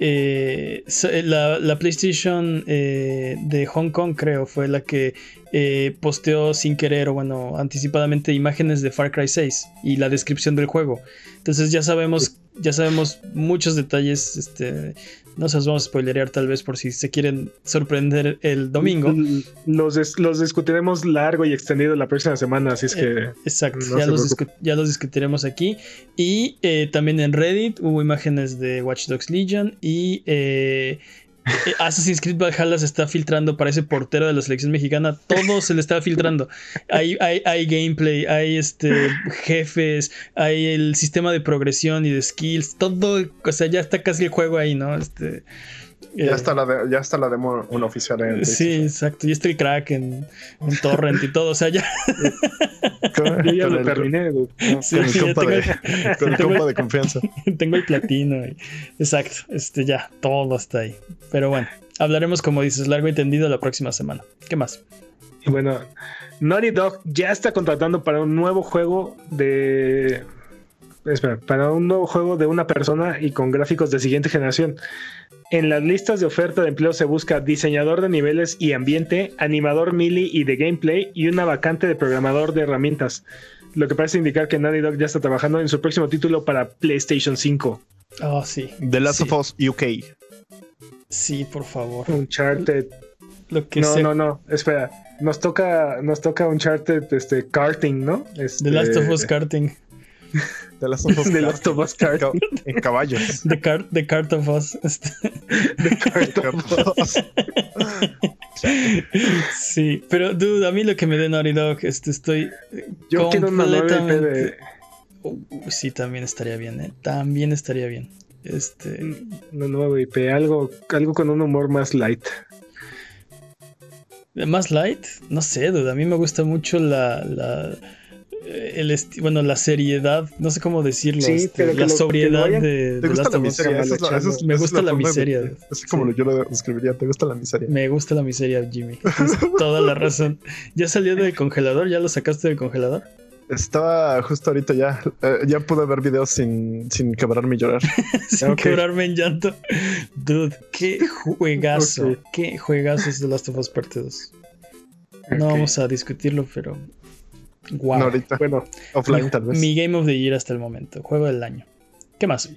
eh, se- la, la PlayStation eh, de Hong Kong, creo, fue la que eh, posteó sin querer o bueno, anticipadamente imágenes de Far Cry 6 y la descripción del juego. Entonces ya sabemos, ya sabemos muchos detalles. Este, no se los vamos a spoilerear tal vez por si se quieren sorprender el domingo. Los, los discutiremos largo y extendido la próxima semana, así es que Eh, Exacto, No ya, los ya los discutiremos aquí. Y eh, también en Reddit hubo imágenes de Watch Dogs Legion y eh, Assassin's Creed Valhalla se está filtrando para ese portero de la selección mexicana. Todo se le está filtrando. Hay, hay, hay gameplay, hay este, jefes, hay el sistema de progresión y de skills. Todo, o sea, ya está casi el juego ahí, ¿no? Este, Ya eh, está la de- ya está la demo una oficial en Sí, exacto. Y está el crack en, en Torrent y todo. O sea, ya. Con, yo ya lo terminé. dude. No. Sí, con el ya compa tengo- de, con el tengo- compa de confianza. Tengo el platino. y- Exacto. Este ya, todo está ahí. Pero bueno, hablaremos, como dices, largo y tendido la próxima semana. ¿Qué más? Y bueno, Naughty Dog ya está contratando para un nuevo juego de. Espera, para un nuevo juego de una persona y con gráficos de siguiente generación. En las listas de oferta de empleo se busca diseñador de niveles y ambiente, animador melee y de gameplay y una vacante de programador de herramientas. Lo que parece indicar que Naughty Dog ya está trabajando en su próximo título para PlayStation 5. Oh, sí. The Last Sí. of Us UK. Sí, por favor. Uncharted. Lo que No, sea. no, no, espera. Nos toca, nos toca Uncharted este, karting, ¿no? Este, The Last of Us Karting. The Last of Us The Last of Us karting. en caballos. The Cart, the Cart of Us. Este, sí, pero dude, a mí lo que me dé Naughty Dog, este, estoy. Yo quiero una nueva IP completamente- de Uh, sí, también estaría bien, ¿eh? También estaría bien. Este. una nueva IP, algo, algo con un humor más light. Más light, no sé, dude. A mí me gusta mucho la. la el esti- bueno, la seriedad, no sé cómo decirlo. Sí, este, pero la lo- sobriedad hayan- de, ¿Te de gusta Last la of Us. miseria? Es la- es- Me es gusta la forma de- miseria. Así como Sí. yo lo describiría. ¿Te gusta la miseria? Me gusta la miseria, Jimmy. Tienes toda la razón. ¿Ya salió del congelador? ¿Ya lo sacaste del congelador? Estaba justo ahorita ya. eh, ya pude ver videos sin, sin quebrarme y llorar. Sin quebrarme en llanto. Dude, qué juegazo. Qué juegazo es The Last of Us Parte 2. No vamos a discutirlo, pero. Wow. No, ahorita. Bueno, Offline, tal vez. Mi Game of the Year hasta el momento. Juego del año. ¿Qué más?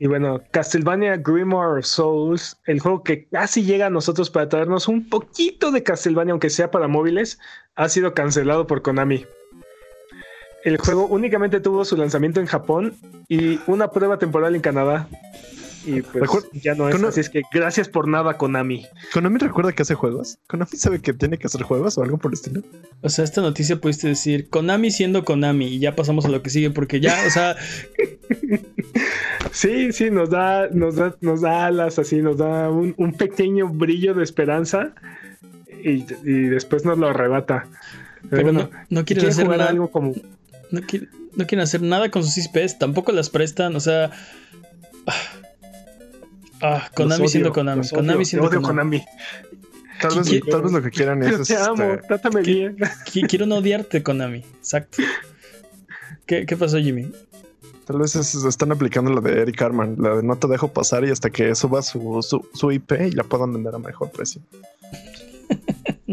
y bueno, Castlevania Grimoire of Souls, el juego que casi llega a nosotros para traernos un poquito de Castlevania, aunque sea para móviles, ha sido cancelado por Konami. El juego únicamente tuvo su lanzamiento en Japón y una prueba temporal en Canadá. Y pues Recuer- ya no es. Kono- Así es que gracias por nada, Konami. ¿Konami recuerda que hace juegos? ¿Konami sabe que tiene que hacer juegos o algo por el estilo? O sea, esta noticia pudiste decir Konami siendo Konami y ya pasamos a lo que sigue porque ya, o sea, Sí, sí, nos da, nos da, nos da alas así, nos da un, un pequeño brillo de esperanza y, y después nos lo arrebata. pero bueno, no, no quieren hacer jugar nada. algo como No, qui- no quieren hacer nada con sus IPs, tampoco las prestan, o sea. Ah, Konami siendo Konami. Konami siendo odio Konami. Konami. Tal vez, Qui- tal vez lo que quieran es. Te amo, este, trátame ¿Qué? bien. Qui- Quiero no odiarte, Konami. Exacto. ¿Qué, qué pasó, Jimmy? Tal vez es- están aplicando la de Eric Carman, la de no te dejo pasar y hasta que suba su, su, su IP y la puedan vender a mejor precio.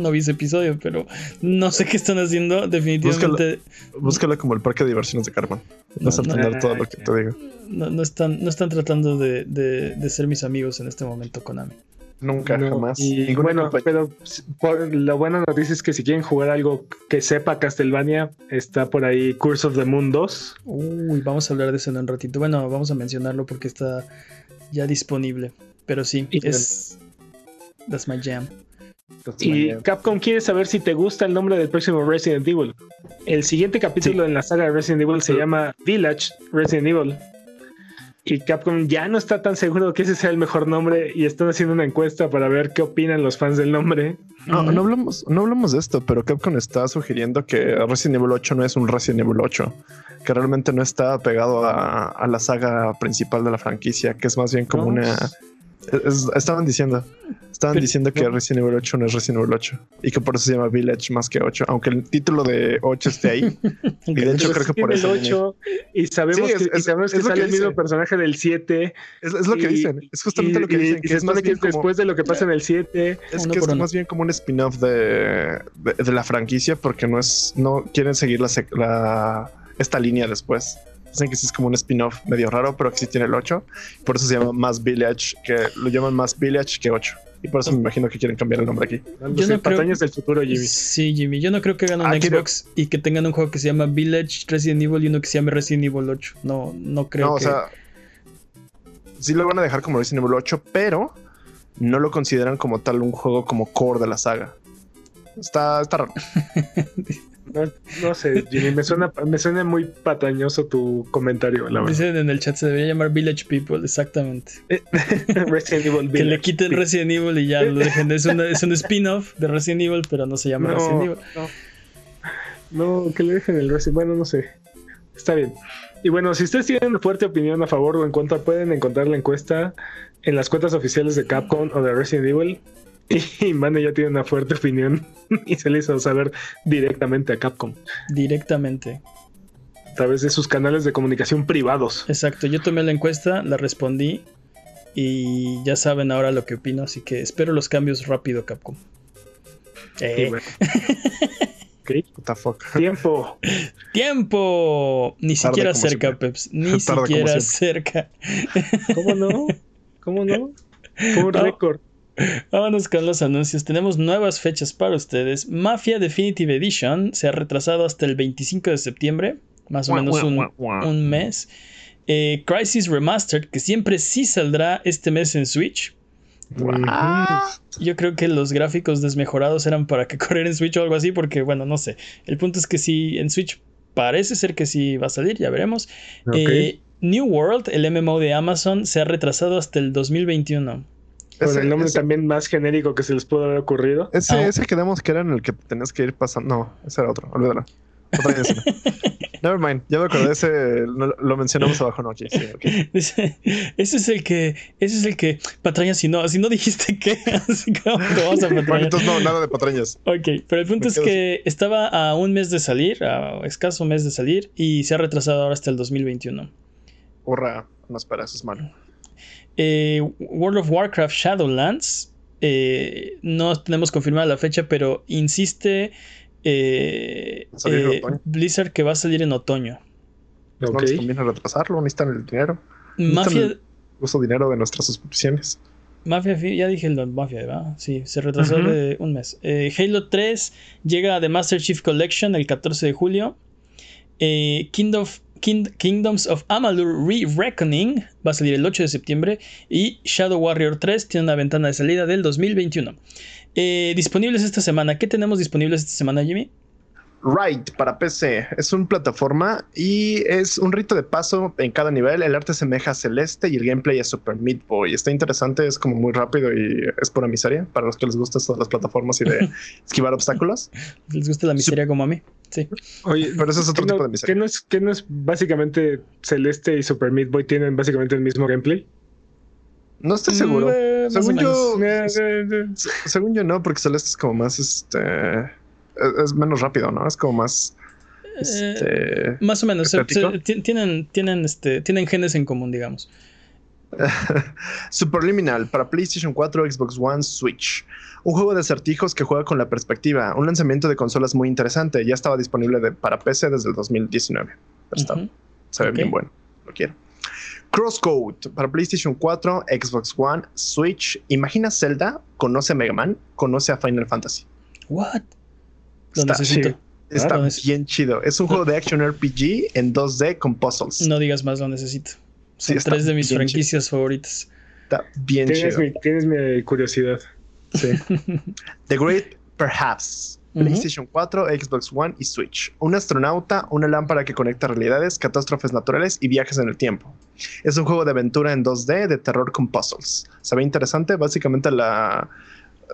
No vi ese episodio, pero no sé qué están haciendo. Definitivamente Búscala como el parque de diversiones de Carman. Vas a No, no. entender todo lo que te digo. no, no están, no están tratando de, de- de ser mis amigos en este momento, Konami. Nunca, No, jamás. Y bueno, compañía- pero por- la buena noticia es que si quieren jugar algo que sepa Castlevania, está por ahí Curse of the Moon 2. Uy, vamos a hablar de eso en un ratito. Bueno, vamos a mencionarlo porque está ya disponible. Pero sí, Y- es. That's my jam. Y Capcom quiere saber si te gusta el nombre del próximo Resident Evil. El siguiente capítulo en la saga de Resident Evil se llama Village Resident Evil. Y Capcom ya no está tan seguro que ese sea el mejor nombre y están haciendo una encuesta para ver qué opinan los fans del nombre. No, no hablamos, no hablamos de esto, pero Capcom está sugiriendo que Resident Evil 8 no es un Resident Evil 8, que realmente no está pegado a, a la saga principal de la franquicia, que es más bien como una. es- estaban diciendo, estaban Pero- diciendo que. Resident Evil 8 no es Resident Evil 8 y que por eso se llama Village más que 8, aunque el título de 8 esté ahí. y de hecho creo que por eso. el viene. 8 y sabemos Sí, es- que, y sabemos que es sale que el mismo personaje del 7. Es, lo que y- dicen, es justamente y- lo que dicen, y que se es más supone que bien es como. después de lo que pasa en el 7. Es que es uno. más bien como un spin-off de, de, de la franquicia porque no es, no quieren seguir la, la- esta línea después. Dicen que sí es como un spin-off medio raro, pero que sí tiene el 8. Por eso se llama más Village, que lo llaman más Village que 8. Y por eso me imagino que quieren cambiar el nombre aquí. Yo no creo- Patañas del futuro, Jimmy. Sí, Jimmy. Yo no creo que hagan un Ah, quiero- Xbox y que tengan un juego que se llama Village Resident Evil y uno que se llame Resident Evil 8. No, no creo no, que. o sea, sí lo van a dejar como Resident Evil 8, pero no lo consideran como tal un juego como core de la saga. Está, está raro. No, no sé, Jimmy, me suena, me suena muy patañoso tu comentario, la verdad. Dicen en el chat se debería llamar Village People, exactamente. Resident Evil Que le quiten. Resident Evil y ya lo dejen. Es, una- es un spin-off de Resident Evil, pero no se llama Resident Evil. no, no, que le dejen el Resident Bueno, no sé. Está bien. Y bueno, si ustedes tienen fuerte opinión a favor o en contra, pueden encontrar la encuesta en las cuentas oficiales de Capcom o de Resident Evil. Y Mane ya tiene una fuerte opinión y se le hizo saber directamente a Capcom Directamente. a través de sus canales de comunicación privados. Exacto. Yo tomé la encuesta, la respondí y ya saben ahora lo que opino, así que espero los cambios rápido, Capcom. Eh, bueno. Fuck. Tiempo. ¡Tiempo! Ni Tarde siquiera cerca, siempre. Peps. Ni Tarde siquiera cerca. ¿Cómo no? ¿Cómo no? Fue un No. récord. Vámonos con los anuncios. Tenemos nuevas fechas para ustedes. Mafia Definitive Edition se ha retrasado hasta el 25 de septiembre, más o menos un, un mes. Eh, Crisis Remastered, que siempre sí saldrá este mes en Switch. Yo creo que los gráficos desmejorados eran para que corriera en Switch o algo así, porque bueno, no sé. El punto es que sí, en Switch parece ser que sí va a salir, ya veremos. Eh, New World, el MMO de Amazon, se ha retrasado hasta el 2021. Ese- el nombre ese- también más genérico que se les pudo haber ocurrido. Ese, Ah. ese quedamos que era en el que tenías que ir pasando. No, ese era otro, olvídalo. Otra vez, no. Never mind, ya me acordé, ese lo, lo mencionamos abajo, no, sí, sí, ok. Ese, ese es el que, ese es el que, patraña, si no, si no dijiste que, así que vamos a Bueno, patrañar. entonces no, nada de patrañas. Ok, pero el punto Me es que estaba a un mes de salir, a escaso mes de salir, y se ha retrasado ahora hasta el 2021. Hurra, no espera, eso es malo. Eh, World of Warcraft Shadowlands Eh, no tenemos confirmada la fecha, pero insiste eh, eh. Blizzard que va a salir en otoño. No Ok. les conviene retrasarlo, necesitan el dinero. Mafia, el uso dinero de nuestras suscripciones. Mafia, fi- ya dije el de Mafia, ¿verdad? Sí, se retrasó de un mes. Eh, Halo 3 llega a The Master Chief Collection el 14 de julio. Eh, Kingdom, King- Kingdoms of Amalur Re-Reckoning va a salir el 8 de septiembre. Y Shadow Warrior 3 tiene una ventana de salida del 2021. Eh, disponibles esta semana. ¿Qué tenemos disponibles esta semana, Jimmy? Right para PC es una plataforma y es un rito de paso en cada nivel. El arte semeja a Celeste y el gameplay a Super Meat Boy. Está interesante, es como muy rápido y es pura miseria para los que les gustan todas las plataformas y de esquivar obstáculos. ¿Les gusta la miseria como a mí? Sí. Oye, Pero ese es otro ¿qué no- tipo de miseria. ¿qué no, es, qué no es básicamente Celeste y Super Meat Boy tienen básicamente el mismo gameplay? No estoy seguro. Mm, eh, Según yo. Eh, eh, eh. según yo no, porque Celeste es como más este es, menos rápido, ¿no? Es como más Eh, este más o menos. tienen, tienen, este, tienen genes en común, digamos. Superliminal para PlayStation 4, Xbox One, Switch. Un juego de acertijos que juega con la perspectiva. Un lanzamiento de consolas muy interesante. Ya estaba disponible de- para PC desde el 2019. Pero está- se ve bien bueno. Lo quiero. Crosscode para PlayStation 4, Xbox One, Switch. Imagina Zelda, conoce a Mega Man, conoce a Final Fantasy. What? Lo Está, necesito. sí. está bien chido. Es un juego de action RPG en 2D con puzzles. No digas más, lo necesito. Sí, Son está tres de mis franquicias favoritas. Está bien Tienes, chido. mi, tienes mi curiosidad. Sí. The Great Perhaps. PlayStation 4, Xbox One y Switch. Un astronauta, una lámpara que conecta realidades, catástrofes naturales y viajes en el tiempo. Es un juego de aventura en 2D de terror con puzzles. Se ve interesante. Básicamente la,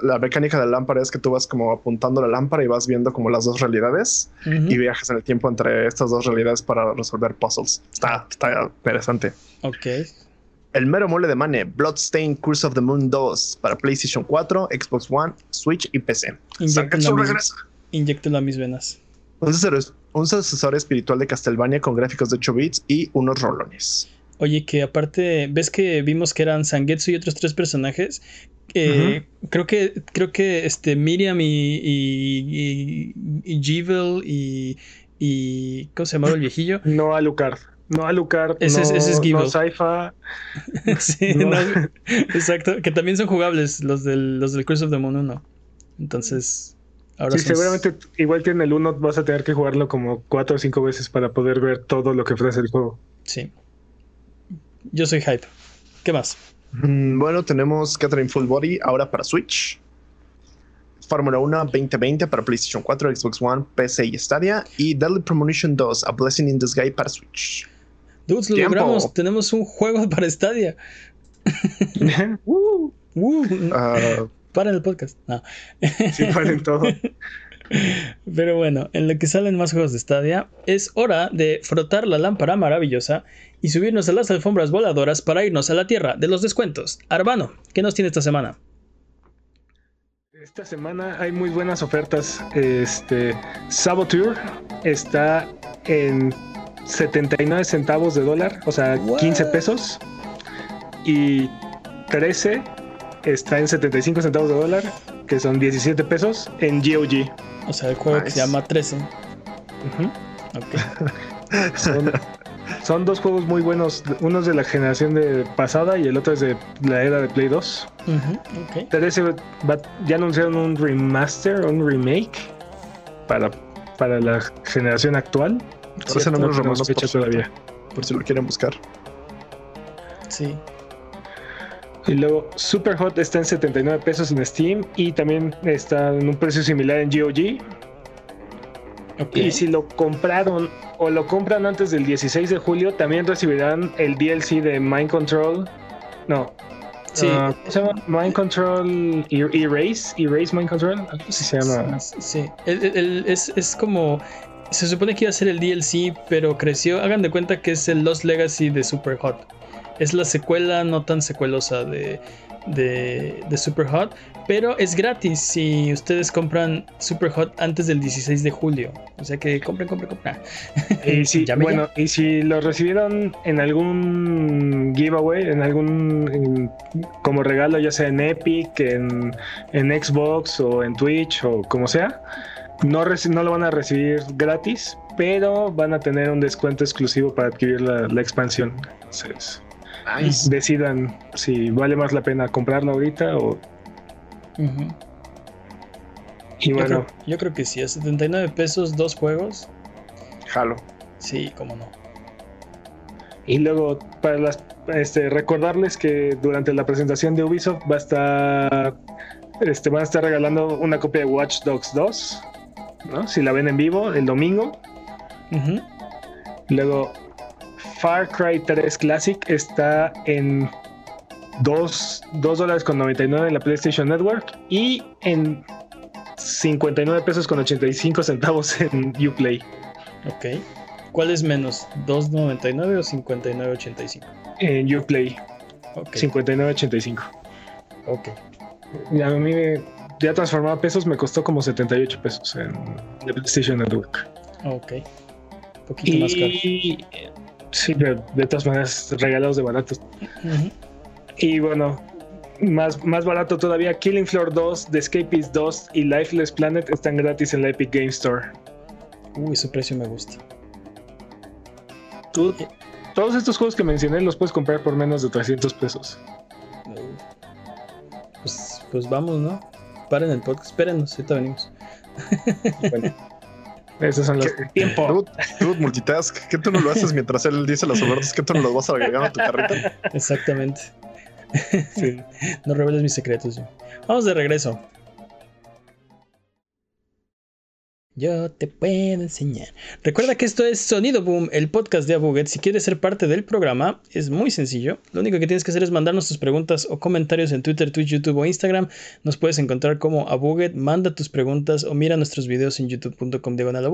la mecánica de la lámpara es que tú vas como apuntando la lámpara y vas viendo como las dos realidades y viajes en el tiempo entre estas dos realidades para resolver puzzles. Está, está interesante. Ok. El mero mole de Mane, Bloodstained Curse of the Moon 2 para PlayStation 4, Xbox One, Switch y PC. Inyecten regresa. Inyéctelo a mis venas. Un sucesor, un sucesor espiritual de Castlevania con gráficos de 8 bits y unos rolones. Oye, que aparte, ¿ves que vimos que eran Sangetsu y otros tres personajes? Eh, Creo que, creo que este Miriam y, y, y, y Jeevel y, y. ¿Cómo se llamaba el viejillo? No Alucard. No Alucard. Ese es- no, ese es Gible. no Saifa. sí, No. no, exacto. Que también son jugables los del, los del Curse of the Moon 1. Entonces, ahora Sí, seguramente igual que en el 1 vas a tener que jugarlo como cuatro o cinco veces para poder ver todo lo que ofrece el juego. Sí. Yo soy hype. ¿Qué más? Mm, Bueno, tenemos Catherine Full Body ahora para Switch. Fórmula 1 2020 para PlayStation 4, Xbox One, PC y Stadia. Y Deadly Premonition 2, A Blessing in Disguise para Switch. Dudes, lo Tiempo. logramos. Tenemos un juego para Stadia. Uh, Uh, para el podcast. No. sí, paren todo. Pero bueno, en lo que salen más juegos de Stadia, es hora de frotar la lámpara maravillosa y subirnos a las alfombras voladoras para irnos a la tierra de los descuentos. Arbano, ¿qué nos tiene esta semana? Esta semana hay muy buenas ofertas. Este Saboteur está en 79 centavos de dólar, o sea, What? 15 pesos. Y 13 está en 75 centavos de dólar, que son 17 pesos en GOG. O sea, el juego que se llama 13. Ujú. Ok. Son, son dos juegos muy buenos. Uno es de la generación de pasada y el otro es de la era de Play 2. Ujú, ok. 13 va- ya anunciaron un remaster, un remake para, para la generación actual. Ese Cierto, nombre no por cierto. todavía. por si lo quieren buscar. Sí. Y luego Super Hot está en 79 pesos en Steam y también está en un precio similar en GOG. Y si lo compraron o lo compran antes del 16 de julio, también recibirán el DLC de Mind Control. No. Sí. ah, ¿Cómo se llama? Mind Control Er- Erase. Erase Mind Control. Así se llama. Sí. El- el- el- es, es como. Se supone que iba a ser el DLC, pero creció. Hagan de cuenta que es el Lost Legacy de Super Hot. Es la secuela no tan secuelosa de, de, de Super Hot, pero es gratis si ustedes compran Super Hot antes del 16 de julio. O sea que compren, compren, compren. Y si, bueno, y si lo recibieron en algún giveaway, en algún como regalo, ya sea en Epic, en, en, Xbox o en Twitch o como sea, no, no lo van a recibir gratis, pero van a tener un descuento exclusivo para adquirir la, la expansión. Entonces, decidan si vale más la pena comprarlo ahorita o y bueno. Yo creo, que sí, a 79 pesos, dos juegos. Jalo. Sí, cómo no. Y luego, para las, este, recordarles que durante la presentación de Ubisoft va a estar. Este, van a estar regalando una copia de Watch Dogs 2. ¿no? Si la ven en vivo el domingo. Luego, Far Cry 3 Classic está en 2, dólares con 99 en la PlayStation Network y en 59 pesos con 85 centavos en Uplay. Ok. ¿Cuál es menos? ¿2.99 o 59.85? En Uplay. Ok. 59.85. Ok. a mí ya transformado pesos me costó como 78 pesos en la PlayStation Network. Ok. poquito más caro. Sí, pero de todas maneras, regalados de baratos. Y bueno, más, más barato todavía, Killing Floor 2, The Escapist 2 y Lifeless Planet están gratis en la Epic Game Store. Uy, su precio me gusta. Tú, todos estos juegos que mencioné los puedes comprar por menos de 300 pesos. Pues, pues vamos, ¿no? Paren el podcast, espérenos, ahorita venimos. bueno. Esos son los tiempos. Tú, multitask, ¿qué tú no lo haces mientras él dice las ofertas? ¿Qué tú no los vas agregando a tu carrito? Exactamente. no reveles mis secretos. Vamos de regreso. Yo te puedo enseñar. Recuerda que esto es Sonido Boom, el podcast de Abuget. Si quieres ser parte del programa, es muy sencillo. Lo único que tienes que hacer es mandarnos tus preguntas o comentarios en Twitter, Twitch, YouTube o Instagram. Nos puedes encontrar como Abuget. Manda tus preguntas o mira nuestros videos en youtube.com diagonal.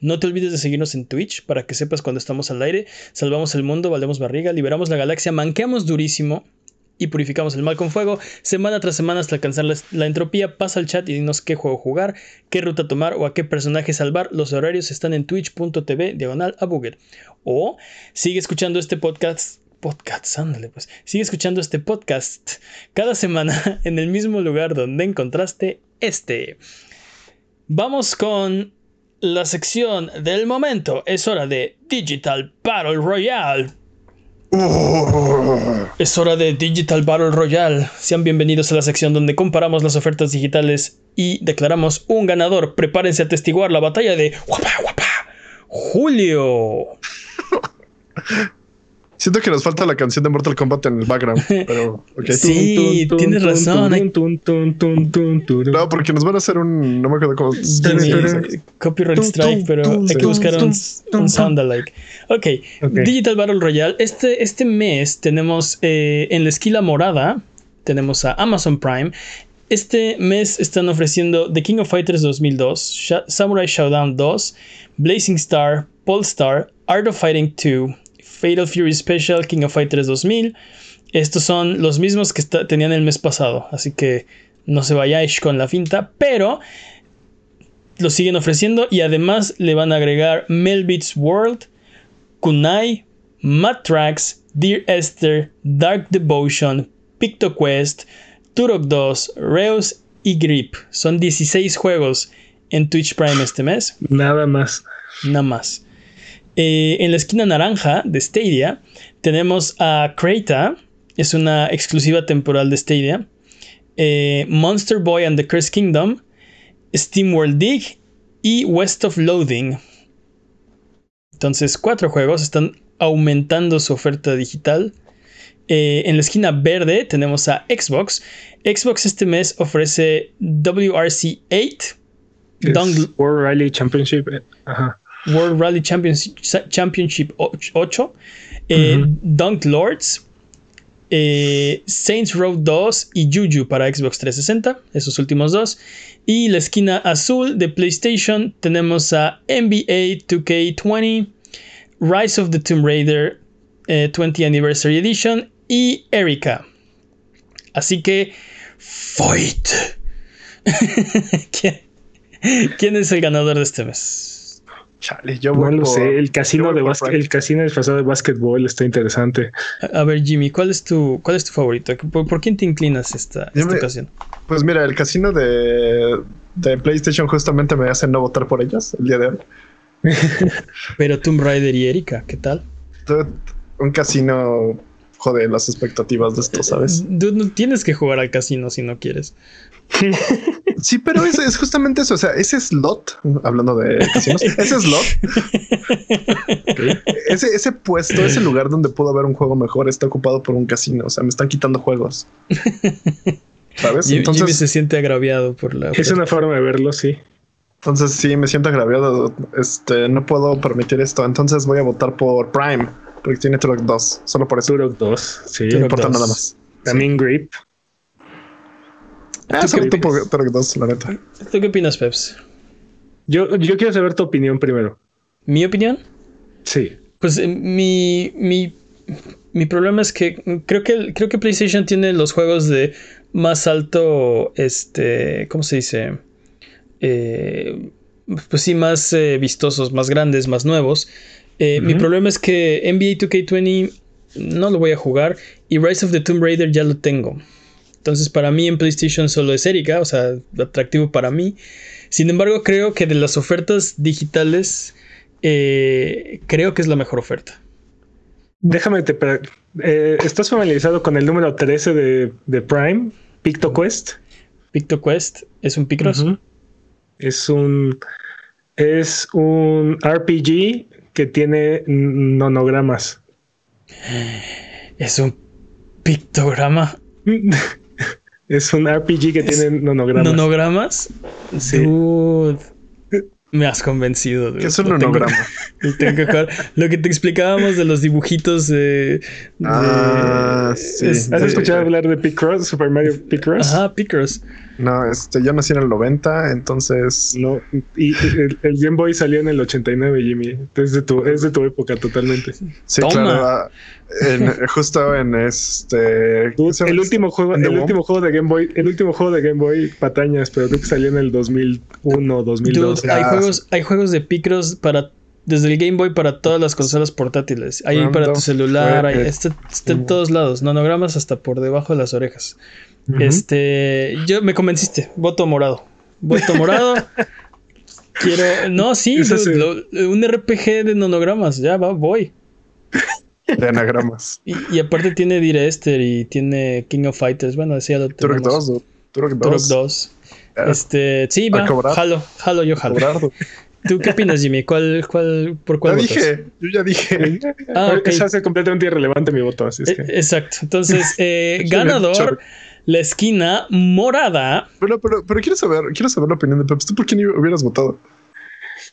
No te olvides de seguirnos en Twitch para que sepas cuando estamos al aire. Salvamos el mundo, valemos barriga, liberamos la galaxia, manqueamos durísimo y purificamos el mal con fuego. Semana tras semana hasta alcanzar la, entropía, pasa al chat y dinos qué juego jugar, qué ruta tomar o a qué personaje salvar. Los horarios están en twitch.tv diagonal a Booger. O sigue escuchando este podcast. Podcast, ándale pues. Sigue escuchando este podcast cada semana en el mismo lugar donde encontraste este. Vamos con la sección del momento. Es hora de Digital Battle Royale. Es hora de Digital Battle Royale. Sean bienvenidos a la sección donde comparamos las ofertas digitales y declaramos un ganador. Prepárense a testiguar la batalla de Guapa Guapa Julio. Siento que nos falta la canción de Mortal Kombat en el background, pero Sí, tienes razón. No, porque nos van a hacer un. No me acuerdo cómo. copyright strike, pero hay que buscar un, un sound alike. Okay. Digital Battle Royale. Este, este mes tenemos eh, en la esquila morada, tenemos a Amazon Prime. Este mes están ofreciendo The King of Fighters 2002, Samurai Showdown 2, Blazing Star, Polestar, Art of Fighting 2. Fatal Fury Special, King of Fighters 2000. Estos son los mismos que tenían el mes pasado, así que no se vayáis con la finta, pero lo siguen ofreciendo y además le van a agregar Melbits World, Kunai, Mad Tracks, Dear Esther, Dark Devotion, PictoQuest, Turok 2, Reus y Grip. Son 16 juegos en Twitch Prime este mes. Nada más. Nada más. Eh, en la esquina naranja de Stadia tenemos a Kreta, es una exclusiva temporal de Stadia, eh, Monster Boy and the Cursed Kingdom, Steam World Dig y West of Loading. Entonces, cuatro juegos están aumentando su oferta digital. Eh, en la esquina verde tenemos a Xbox. Xbox este mes ofrece WRC 8, World Rally Championship. Ajá. World Rally Championship, 8, eh, Dunk Lords, eh, Saints Row 2 y Juju para Xbox 360, esos últimos dos. Y la esquina azul de PlayStation tenemos a NBA 2K20, Rise of the Tomb Raider, 20 Anniversary Edition y Erika. Así que, fight. ¿Quién, quién es el ganador de este mes? Chale, yo No lo por- sé. El casino de básquet, el casino disfrazado de básquetbol está interesante. A, a ver, Jimmy, ¿cuál es tu, cuál es tu favorito? ¿Por, por quién te inclinas esta, esta me- ocasión? Pues mira, el casino de, de PlayStation justamente me hace no votar por ellos el día de hoy. Pero Tomb Raider y Erika, ¿qué tal? Un casino jode las expectativas de esto, ¿sabes? Dude, no tienes que jugar al casino si no quieres. Sí, pero es, es justamente eso. O sea, ese slot, hablando de casinos, ese slot, ese, ese puesto, ese lugar donde pudo haber un juego mejor, está ocupado por un casino. O sea, me están quitando juegos. ¿Sabes? Jimmy, Jimmy Entonces, se siente agraviado por la. Es una forma de verlo, sí. entonces sí, me siento agraviado. Este, no puedo permitir esto. Entonces voy a votar por Prime, porque tiene Turok 2. Solo por eso. Turok 2, sí. No importa 2. nada más. También Grip. Ah, ¿Tú solo qué por Turok 2, la neta. ¿Tú qué opinas, Peps? Yo, yo quiero saber tu opinión primero. ¿Mi opinión? Sí. Pues eh, mi, mi, mi problema es que creo que creo que PlayStation tiene los juegos de más alto, este, ¿cómo se dice? Eh, pues sí, más eh, vistosos, más grandes, más nuevos. Eh, Mi problema es que NBA 2K20 no lo voy a jugar y Rise of the Tomb Raider ya lo tengo. Entonces para mí en PlayStation solo es Erika, o sea, atractivo para mí. Sin embargo, creo que de las ofertas digitales, eh, creo que es la mejor oferta. Déjame te eh, ¿Estás familiarizado con el número 13 de, de Prime? PictoQuest. PictoQuest es un Picross. Es un es un RPG que tiene nonogramas. Es un pictograma. es un RPG que Es tiene nonogramas. ¿Nonogramas? Sí. Dude. Me has convencido. dude. ¿Qué es un Lo tengo- tengo que. Lo que te explicábamos de los dibujitos de. de- Ah, sí. es- ¿Has escuchado hablar de Picross, Super Mario Picross? Ajá, Picross. No, este, yo nací en el 90, entonces. No, y el, el Game Boy salió en el 89, Jimmy. Es de tu, es de tu época totalmente. Sí, Toma. claro. ah, en- justo en este. El último juego, ¿En The el último juego de Game Boy, el último juego de Game Boy Patañas, pero creo que salió en el 2001, 2002. Dude, hay, Ah, juegos, hay juegos de Picross para. Desde el Game Boy para todas las consolas portátiles. Hay Random para tu celular, hay- Fuerte. está, está en todos lados. Nonogramas hasta por debajo de las orejas. Este, yo me convenciste, voto morado. Voto morado. Quiero, no, sí, lo- un RPG de nonogramas, ya va, voy. De anagramas. Y, y aparte tiene Dire Esther y tiene King of Fighters, bueno, decía lo Turok tenemos. 2, dude. Turok 2. Turok 2. Ah, Este, sí, a va, jalo, jalo, yo jalo. ¿Tú qué opinas, Jimmy? ¿Cuál, cuál, por cuál Ya votas? dije, yo ya dije. Ah, ok. Se hace completamente irrelevante mi voto, así es Eh, que. Exacto. Entonces, eh, ganador, chorro. La esquina morada. Pero, pero, pero quiero saber, quiero saber la opinión de Peps. ¿Tú por quién hubieras votado?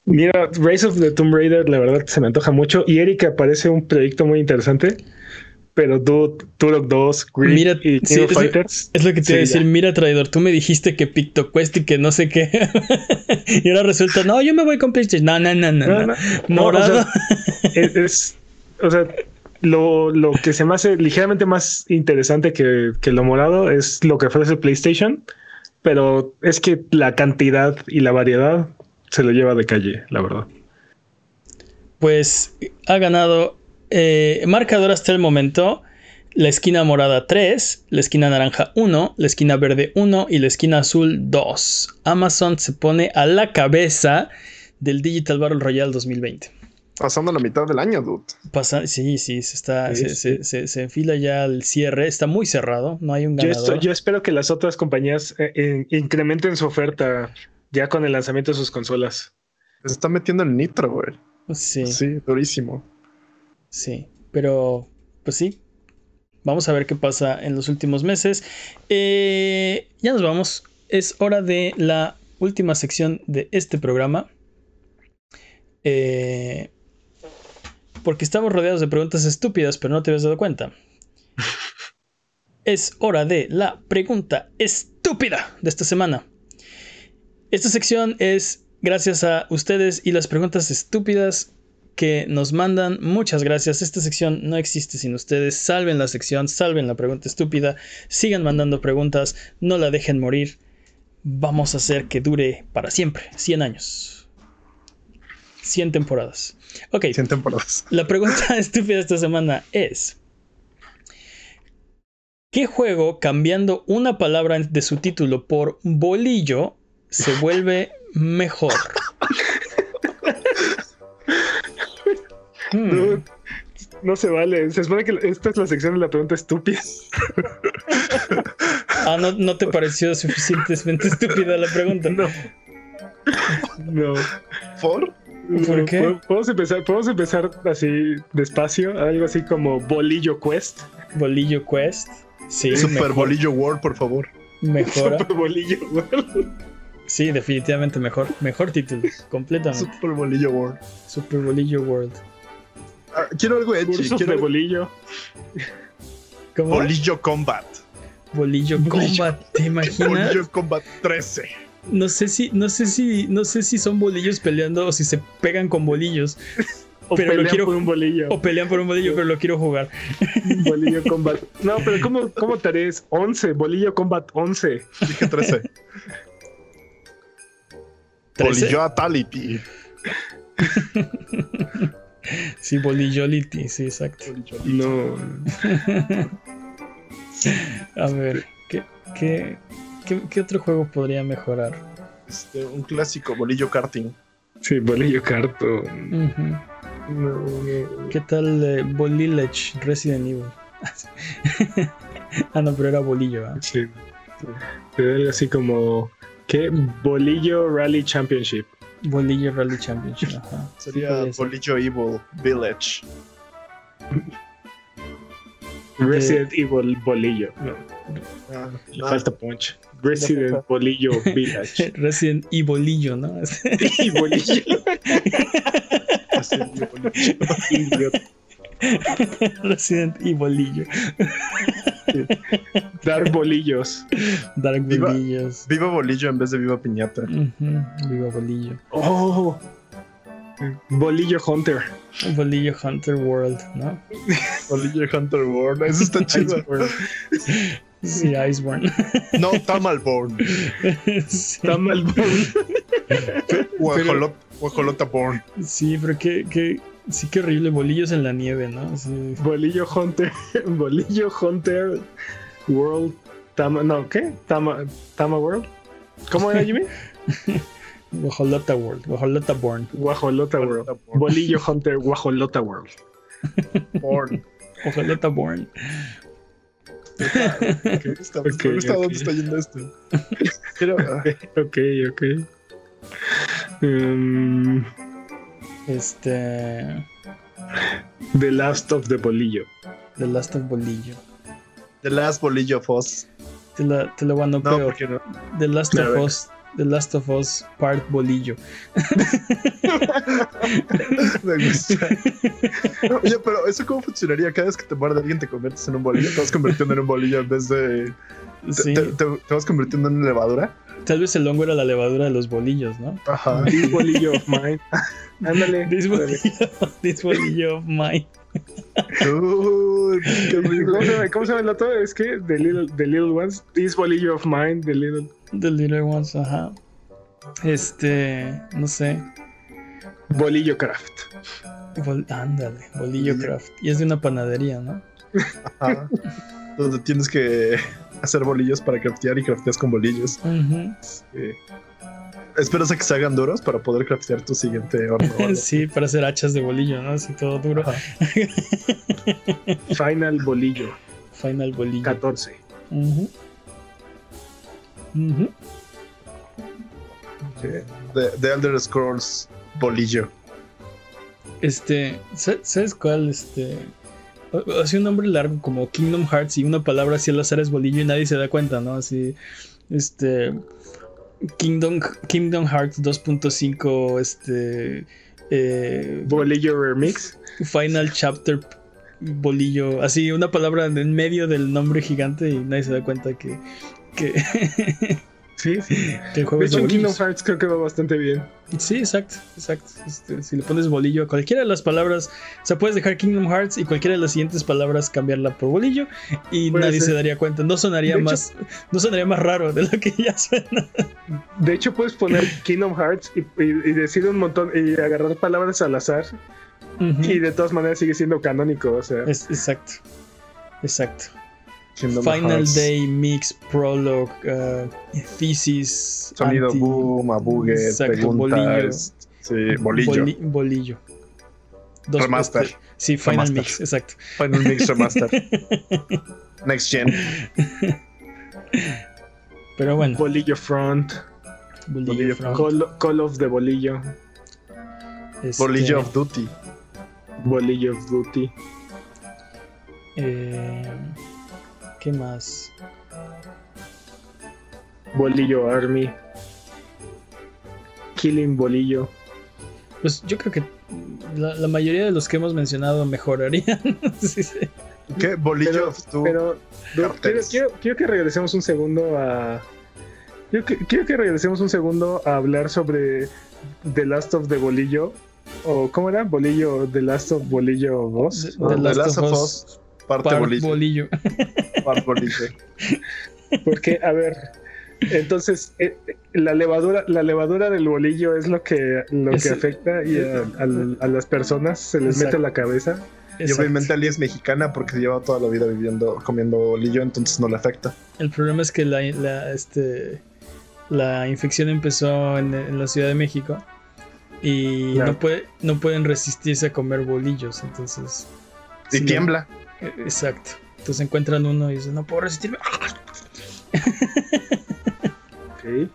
Mira, Race of the Tomb Raider, la verdad se me antoja mucho. Y Erika parece un proyecto muy interesante. Pero Dude, Turok 2, Grip Mira, y King sí, of es- Fighters. Es lo que te iba a decir, ya. mira traidor, tú me dijiste que PictoQuest y que no sé qué. y ahora resulta, no, yo me voy con PlayStation. No, no, no, no. No, no. no, no, Morado. o sea, es, es- o sea, lo, lo que se me hace ligeramente más interesante que, que lo morado es lo que ofrece PlayStation, pero es que la cantidad y la variedad se lo lleva de calle, la verdad. pues ha ganado eh, marcador hasta el momento. La esquina morada 3, la esquina naranja 1, la esquina verde 1 y la esquina azul 2. Amazon se pone a la cabeza del Digital Battle Royale 2020. Pasando la mitad del año, dude. Pasa, sí, sí, se está, Sí, se, sí. se- se- se enfila ya el cierre, está muy cerrado, no hay un Yo, ganador. estoy- yo espero que las otras compañías eh, eh, incrementen su oferta ya con el lanzamiento de sus consolas. Se está metiendo el nitro, güey. Sí, sí, Sí, durísimo. pero pues sí, vamos a ver qué pasa en los últimos meses. Eh, ya nos vamos, es hora de la última sección de este programa. Eh, porque estamos rodeados de preguntas estúpidas, pero no te habías dado cuenta. Es hora de la pregunta estúpida de esta semana. Esta sección es gracias a ustedes y las preguntas estúpidas que nos mandan. Muchas gracias. Esta sección no existe sin ustedes. Salven la sección, salven la pregunta estúpida. Sigan mandando preguntas, no la dejen morir. Vamos a hacer que dure para siempre, 100 años. 100 temporadas. Ok. 100 temporadas. La pregunta estúpida esta semana es... ¿Qué juego, cambiando una palabra de su título por bolillo, se vuelve mejor? Hmm. No, no, se vale. Se supone que esta es la sección de la pregunta estúpida. Ah, ¿no, no te pareció suficientemente estúpida la pregunta? No. No. ¿Por? ¿Por qué? ¿Podemos empezar, podemos empezar así despacio, algo así como Bolillo Quest. Bolillo Quest. Sí, Super mejor. Bolillo World, por favor. Mejora. Super Bolillo World. Sí, definitivamente mejor. Mejor título, completamente. Super Bolillo World. Super Bolillo World. Ah, quiero algo edgy. Cursos Quiero de bolillo. ¿Cómo? Bolillo Combat. Bolillo Combat, ¿te imaginas? Bolillo Combat 13. No sé si, no sé si, no sé si son bolillos peleando o si se pegan con bolillos. O Pero lo pelean quiero- por un bolillo. O pelean por un bolillo, pero lo quiero jugar. Bolillo Combat. No, pero ¿cómo, cómo te haréis? 11. Bolillo Combat 11. Dije 13. ¿Trece? Bolillo Atality. Sí, bolillolity, sí, exacto. No. A ver, ¿qué, qué, qué, qué otro juego podría mejorar? Este, un clásico, Bolillo Karting. Sí, bolillo. No, no. ¿Qué tal eh, Bolillage Resident Evil? ah, no, pero era bolillo. ¿ah? Sí. Pero algo así como. ¿Qué? Bolillo Rally Championship. Bolillo Rally Championship. Ajá. Sería. Bolillo Evil Village. Resident Evil Bolillo. No, Ah, le ah, falta punch. Resident Bolillo Village. Resident Evilillo, ¿no? y Bolillo. así, Bolillo. Resident Evilillo. Dar bolillos. Dark Viva- Bolillos. Viva Bolillo en vez de Viva Piñata. Viva Bolillo. Oh. Bolillo Hunter. Bolillo Hunter World, ¿no? Bolillo Hunter World. Eso está chido. Sí, Iceborne. No, Tamalborn. sí, Tamal Guajolot, Guajolota Born. sí, pero qué, qué, sí, qué horrible. Bolillos en la nieve, ¿no? Sí. Bolillo Hunter. Bolillo Hunter World. Tama, no, ¿qué? Tama, Tama World. ¿Cómo era Jimmy? Guajolota World. Guajolota Born. Guajolota World. Guajolota World. Bolillo Hunter Guajolota World. Born. Guajolota Born. ¿Qué está, Ok, me gusta ok. dónde está yendo esto. Quiero, ah, Ok, ok. Um, Este. the Last of the Bolillo. The Last of Bolillo. The Last Bolillo Foss. Te la, te la No, guanopeo. porque no. The Last A of. Us. The Last of Us Part Bolillo. Me gusta. Oye, pero ¿eso cómo funcionaría? Cada vez que te muerde alguien te conviertes en un bolillo. Te vas convirtiendo en un bolillo en vez de. te- Sí. Te, te- te vas convirtiendo en una levadura. Tal vez el hongo era la levadura de los bolillos, ¿no? Ajá. This Bolillo of Mine. Ándale. This bolillo, this bolillo of mine. Uy, qué horrible. ¿Cómo se llama, ¿Cómo se llama el otro? Es que The Little, the little Ones. This Bolillo of Mine. The Little. The little ones, ajá. Este, no sé. Bolillo Craft. Bol- ándale, bolillo craft. Y es de una panadería, ¿no? Ajá. Donde tienes que hacer bolillos para craftear y crafteas con bolillos. Eh, esperas a que se hagan duros para poder craftear tu siguiente horno. Sí, para hacer hachas de bolillo, ¿no? Así todo duro. Ajá. Final Bolillo. Final bolillo. 14. The, The Elder Scrolls Bolillo. Este, sa- ¿sabes cuál? Este, hace un nombre largo como Kingdom Hearts y una palabra así al azar es bolillo y nadie se da cuenta, ¿no? Así, este, Kingdom, Kingdom Hearts 2.5, este, eh, Bolillo Remix. Final Chapter bolillo, así una palabra en medio del nombre gigante y nadie se da cuenta que, que Sí, sí. Que el juego De hecho, en Kingdom. Hearts creo que va bastante bien. Sí, exacto, exacto. Este, si le pones bolillo a cualquiera de las palabras, o sea, puedes dejar Kingdom Hearts y cualquiera de las siguientes palabras cambiarla por bolillo y Puede nadie ser. se daría cuenta. No sonaría De hecho- más, no sonaría más raro de lo que ya suena. De hecho, puedes poner Kingdom Hearts y, y- y decir un montón y agarrar palabras al azar y de todas maneras sigue siendo canónico. O sea, Es- exacto, exacto. Kingdom Final Hearts. Day, Mix, Prologue, uh, Thesis, Sonido anti- boom, abugue, Exacto, preguntas. Sí, bolillo. boli- bolillo. Dos- Remaster. sí, Final Remaster. Mix, exacto. Final Mix Remaster. Next Gen. Pero bueno, Bolillo Front, bolillo, Bolillo front, Call, Call of the Bolillo, este, Bolillo of Duty. Bolillo of Duty. eh, ¿Qué más? Bolillo Army. Killing Bolillo. Pues yo creo que la, la mayoría de los que hemos mencionado mejorarían. Sí, sí. ¿Qué? Bolillo Pero, pero quiero, quiero- quiero que regresemos un segundo a. Quiero que, quiero que regresemos un segundo a hablar sobre The Last of the Bolillo. O ¿cómo era? Bolillo, The Last of Bolillo 2. The- The Last Last of of Us, Us, parte Part bolillo. bolillo. Part bolillo. Porque, a ver, entonces eh, la levadura, la levadura del bolillo es lo que lo Es- que afecta y a, a las personas se les Exacto. mete en la cabeza. Y obviamente Ali es mexicana porque lleva toda la vida viviendo, comiendo bolillo, entonces no le afecta. El problema es que la, la, este, la infección empezó en, en la Ciudad de México y no, puede, no pueden resistirse a comer bolillos. Entonces, Y si tiembla. Exacto. Entonces encuentran uno y dicen, no puedo resistirme. Ok.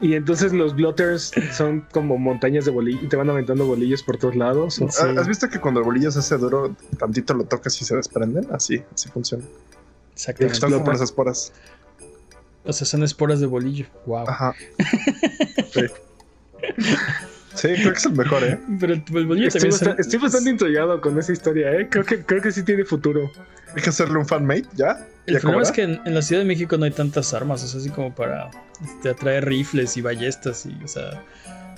Y entonces los blotters son como montañas de bolillo y te van aventando bolillos por todos lados. ¿Ah, ¿Has visto que cuando el bolillo se hace duro, tantito lo tocas y se desprenden? Así, así funciona. Exactamente. Son como las esporas. O sea, son esporas de bolillo. Wow. Ajá. Sí. Sí, creo que es el mejor, ¿eh? Pero bolillo Estoy, bastante, son- estoy bastante intrigado con esa historia, ¿eh? Creo que, creo que sí tiene futuro. Hay que hacerle un fanmate, ¿ya? El ¿Ya problema es que en, en la Ciudad de México no hay tantas armas, o sea, así como para este, atraer rifles y ballestas y, o sea,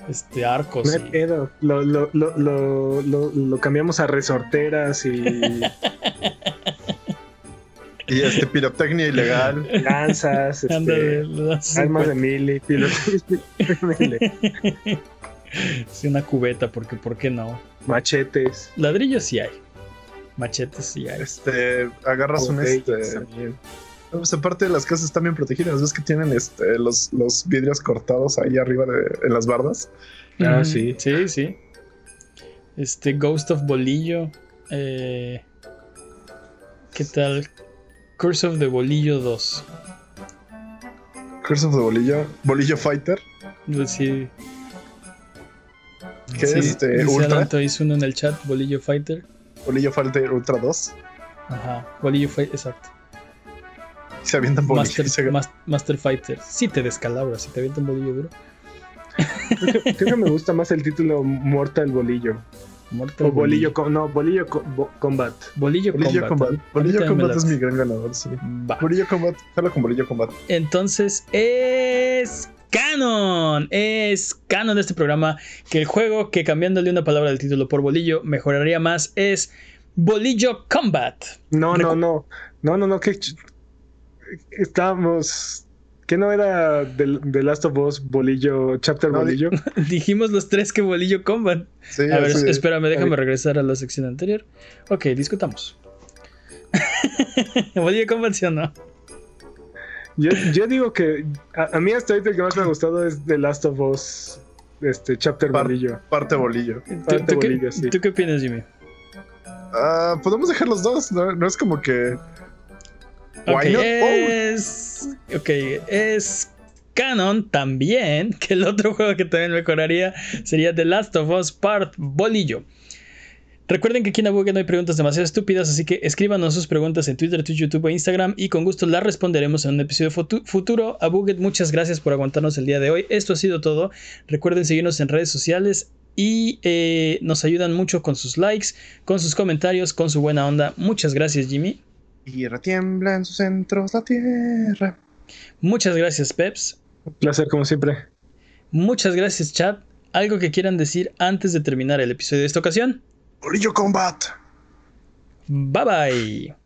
este, arcos. No hay y- pedo. Lo, lo, lo, lo, lo- lo cambiamos a resorteras y Y este, pirotecnia ilegal. lanzas, este, armas de mili, pilotos, sí, una cubeta, porque ¿por qué no? machetes. Ladrillos sí hay. Machetes sí hay. Este, agarras un este. también. Pues aparte de las casas están bien protegidas, ves que tienen este los, los vidrios cortados ahí arriba de, en las bardas. Ah, sí. Sí, sí. Este, Ghost of Bolillo. eh, ¿Qué tal? Curse of the Bolillo 2. Curse of the Bolillo, Bolillo Fighter, Sí, que sí, es este Ultra, Alanto, hizo uno en el chat, Bolillo Fighter. Bolillo Fighter Ultra 2. Ajá, Bolillo Fighter, exacto. Se avientan bolillo. Master, y se- Mas- Master Fighter. Sí te descalabras, si te avienta un bolillo duro. Creo que, creo que me gusta más el título Mortal Bolillo. Mortal O Bolillo, Co- no, Bolillo Co- Bo- Combat. Bolillo, Bolillo Combat. Bolillo Combat es late. mi gran ganador, sí. Va. Bolillo Combat, jalo con Bolillo Combat. Entonces es canon. Es canon de este programa que el juego que cambiándole una palabra del título por bolillo mejoraría más es Bolillo Combat. No, no, Recu- no. No, no, no. Que estábamos. ¿Qué no era del The Last of Us Bolillo, Chapter No, Bolillo? Dijimos los tres que Bolillo Combat. Sí, A ver, espérame, déjame regresar a la sección anterior. Ok, discutamos. Bolillo Combat, ¿sí o no? Yo, yo digo que a, a mí hasta ahorita el que más me ha gustado es The Last of Us este, Chapter Par- Bolillo. parte Bolillo. ¿Tú, Parte tú qué, bolillo, sí. tú qué opinas, Jimmy? Ah, podemos dejar los dos, ¿no? No es como que. Ok, Why not? es. Ok, es canon también que el otro juego que también mejoraría sería The Last of Us Part Bolillo. Recuerden que aquí en Abuget no hay preguntas demasiado estúpidas, así que escríbanos sus preguntas en Twitter, Twitch, YouTube e Instagram y con gusto las responderemos en un episodio futu- futuro. Abuget, muchas gracias por aguantarnos el día de hoy. Esto ha sido todo. Recuerden seguirnos en redes sociales y eh, nos ayudan mucho con sus likes, con sus comentarios, con su buena onda. Muchas gracias, Jimmy. Y retiembla en sus centros la tierra. Muchas gracias, Peps. Un placer, como siempre. Muchas gracias, chat. ¿Algo que quieran decir antes de terminar el episodio de esta ocasión? Corillo Combat. Bye bye.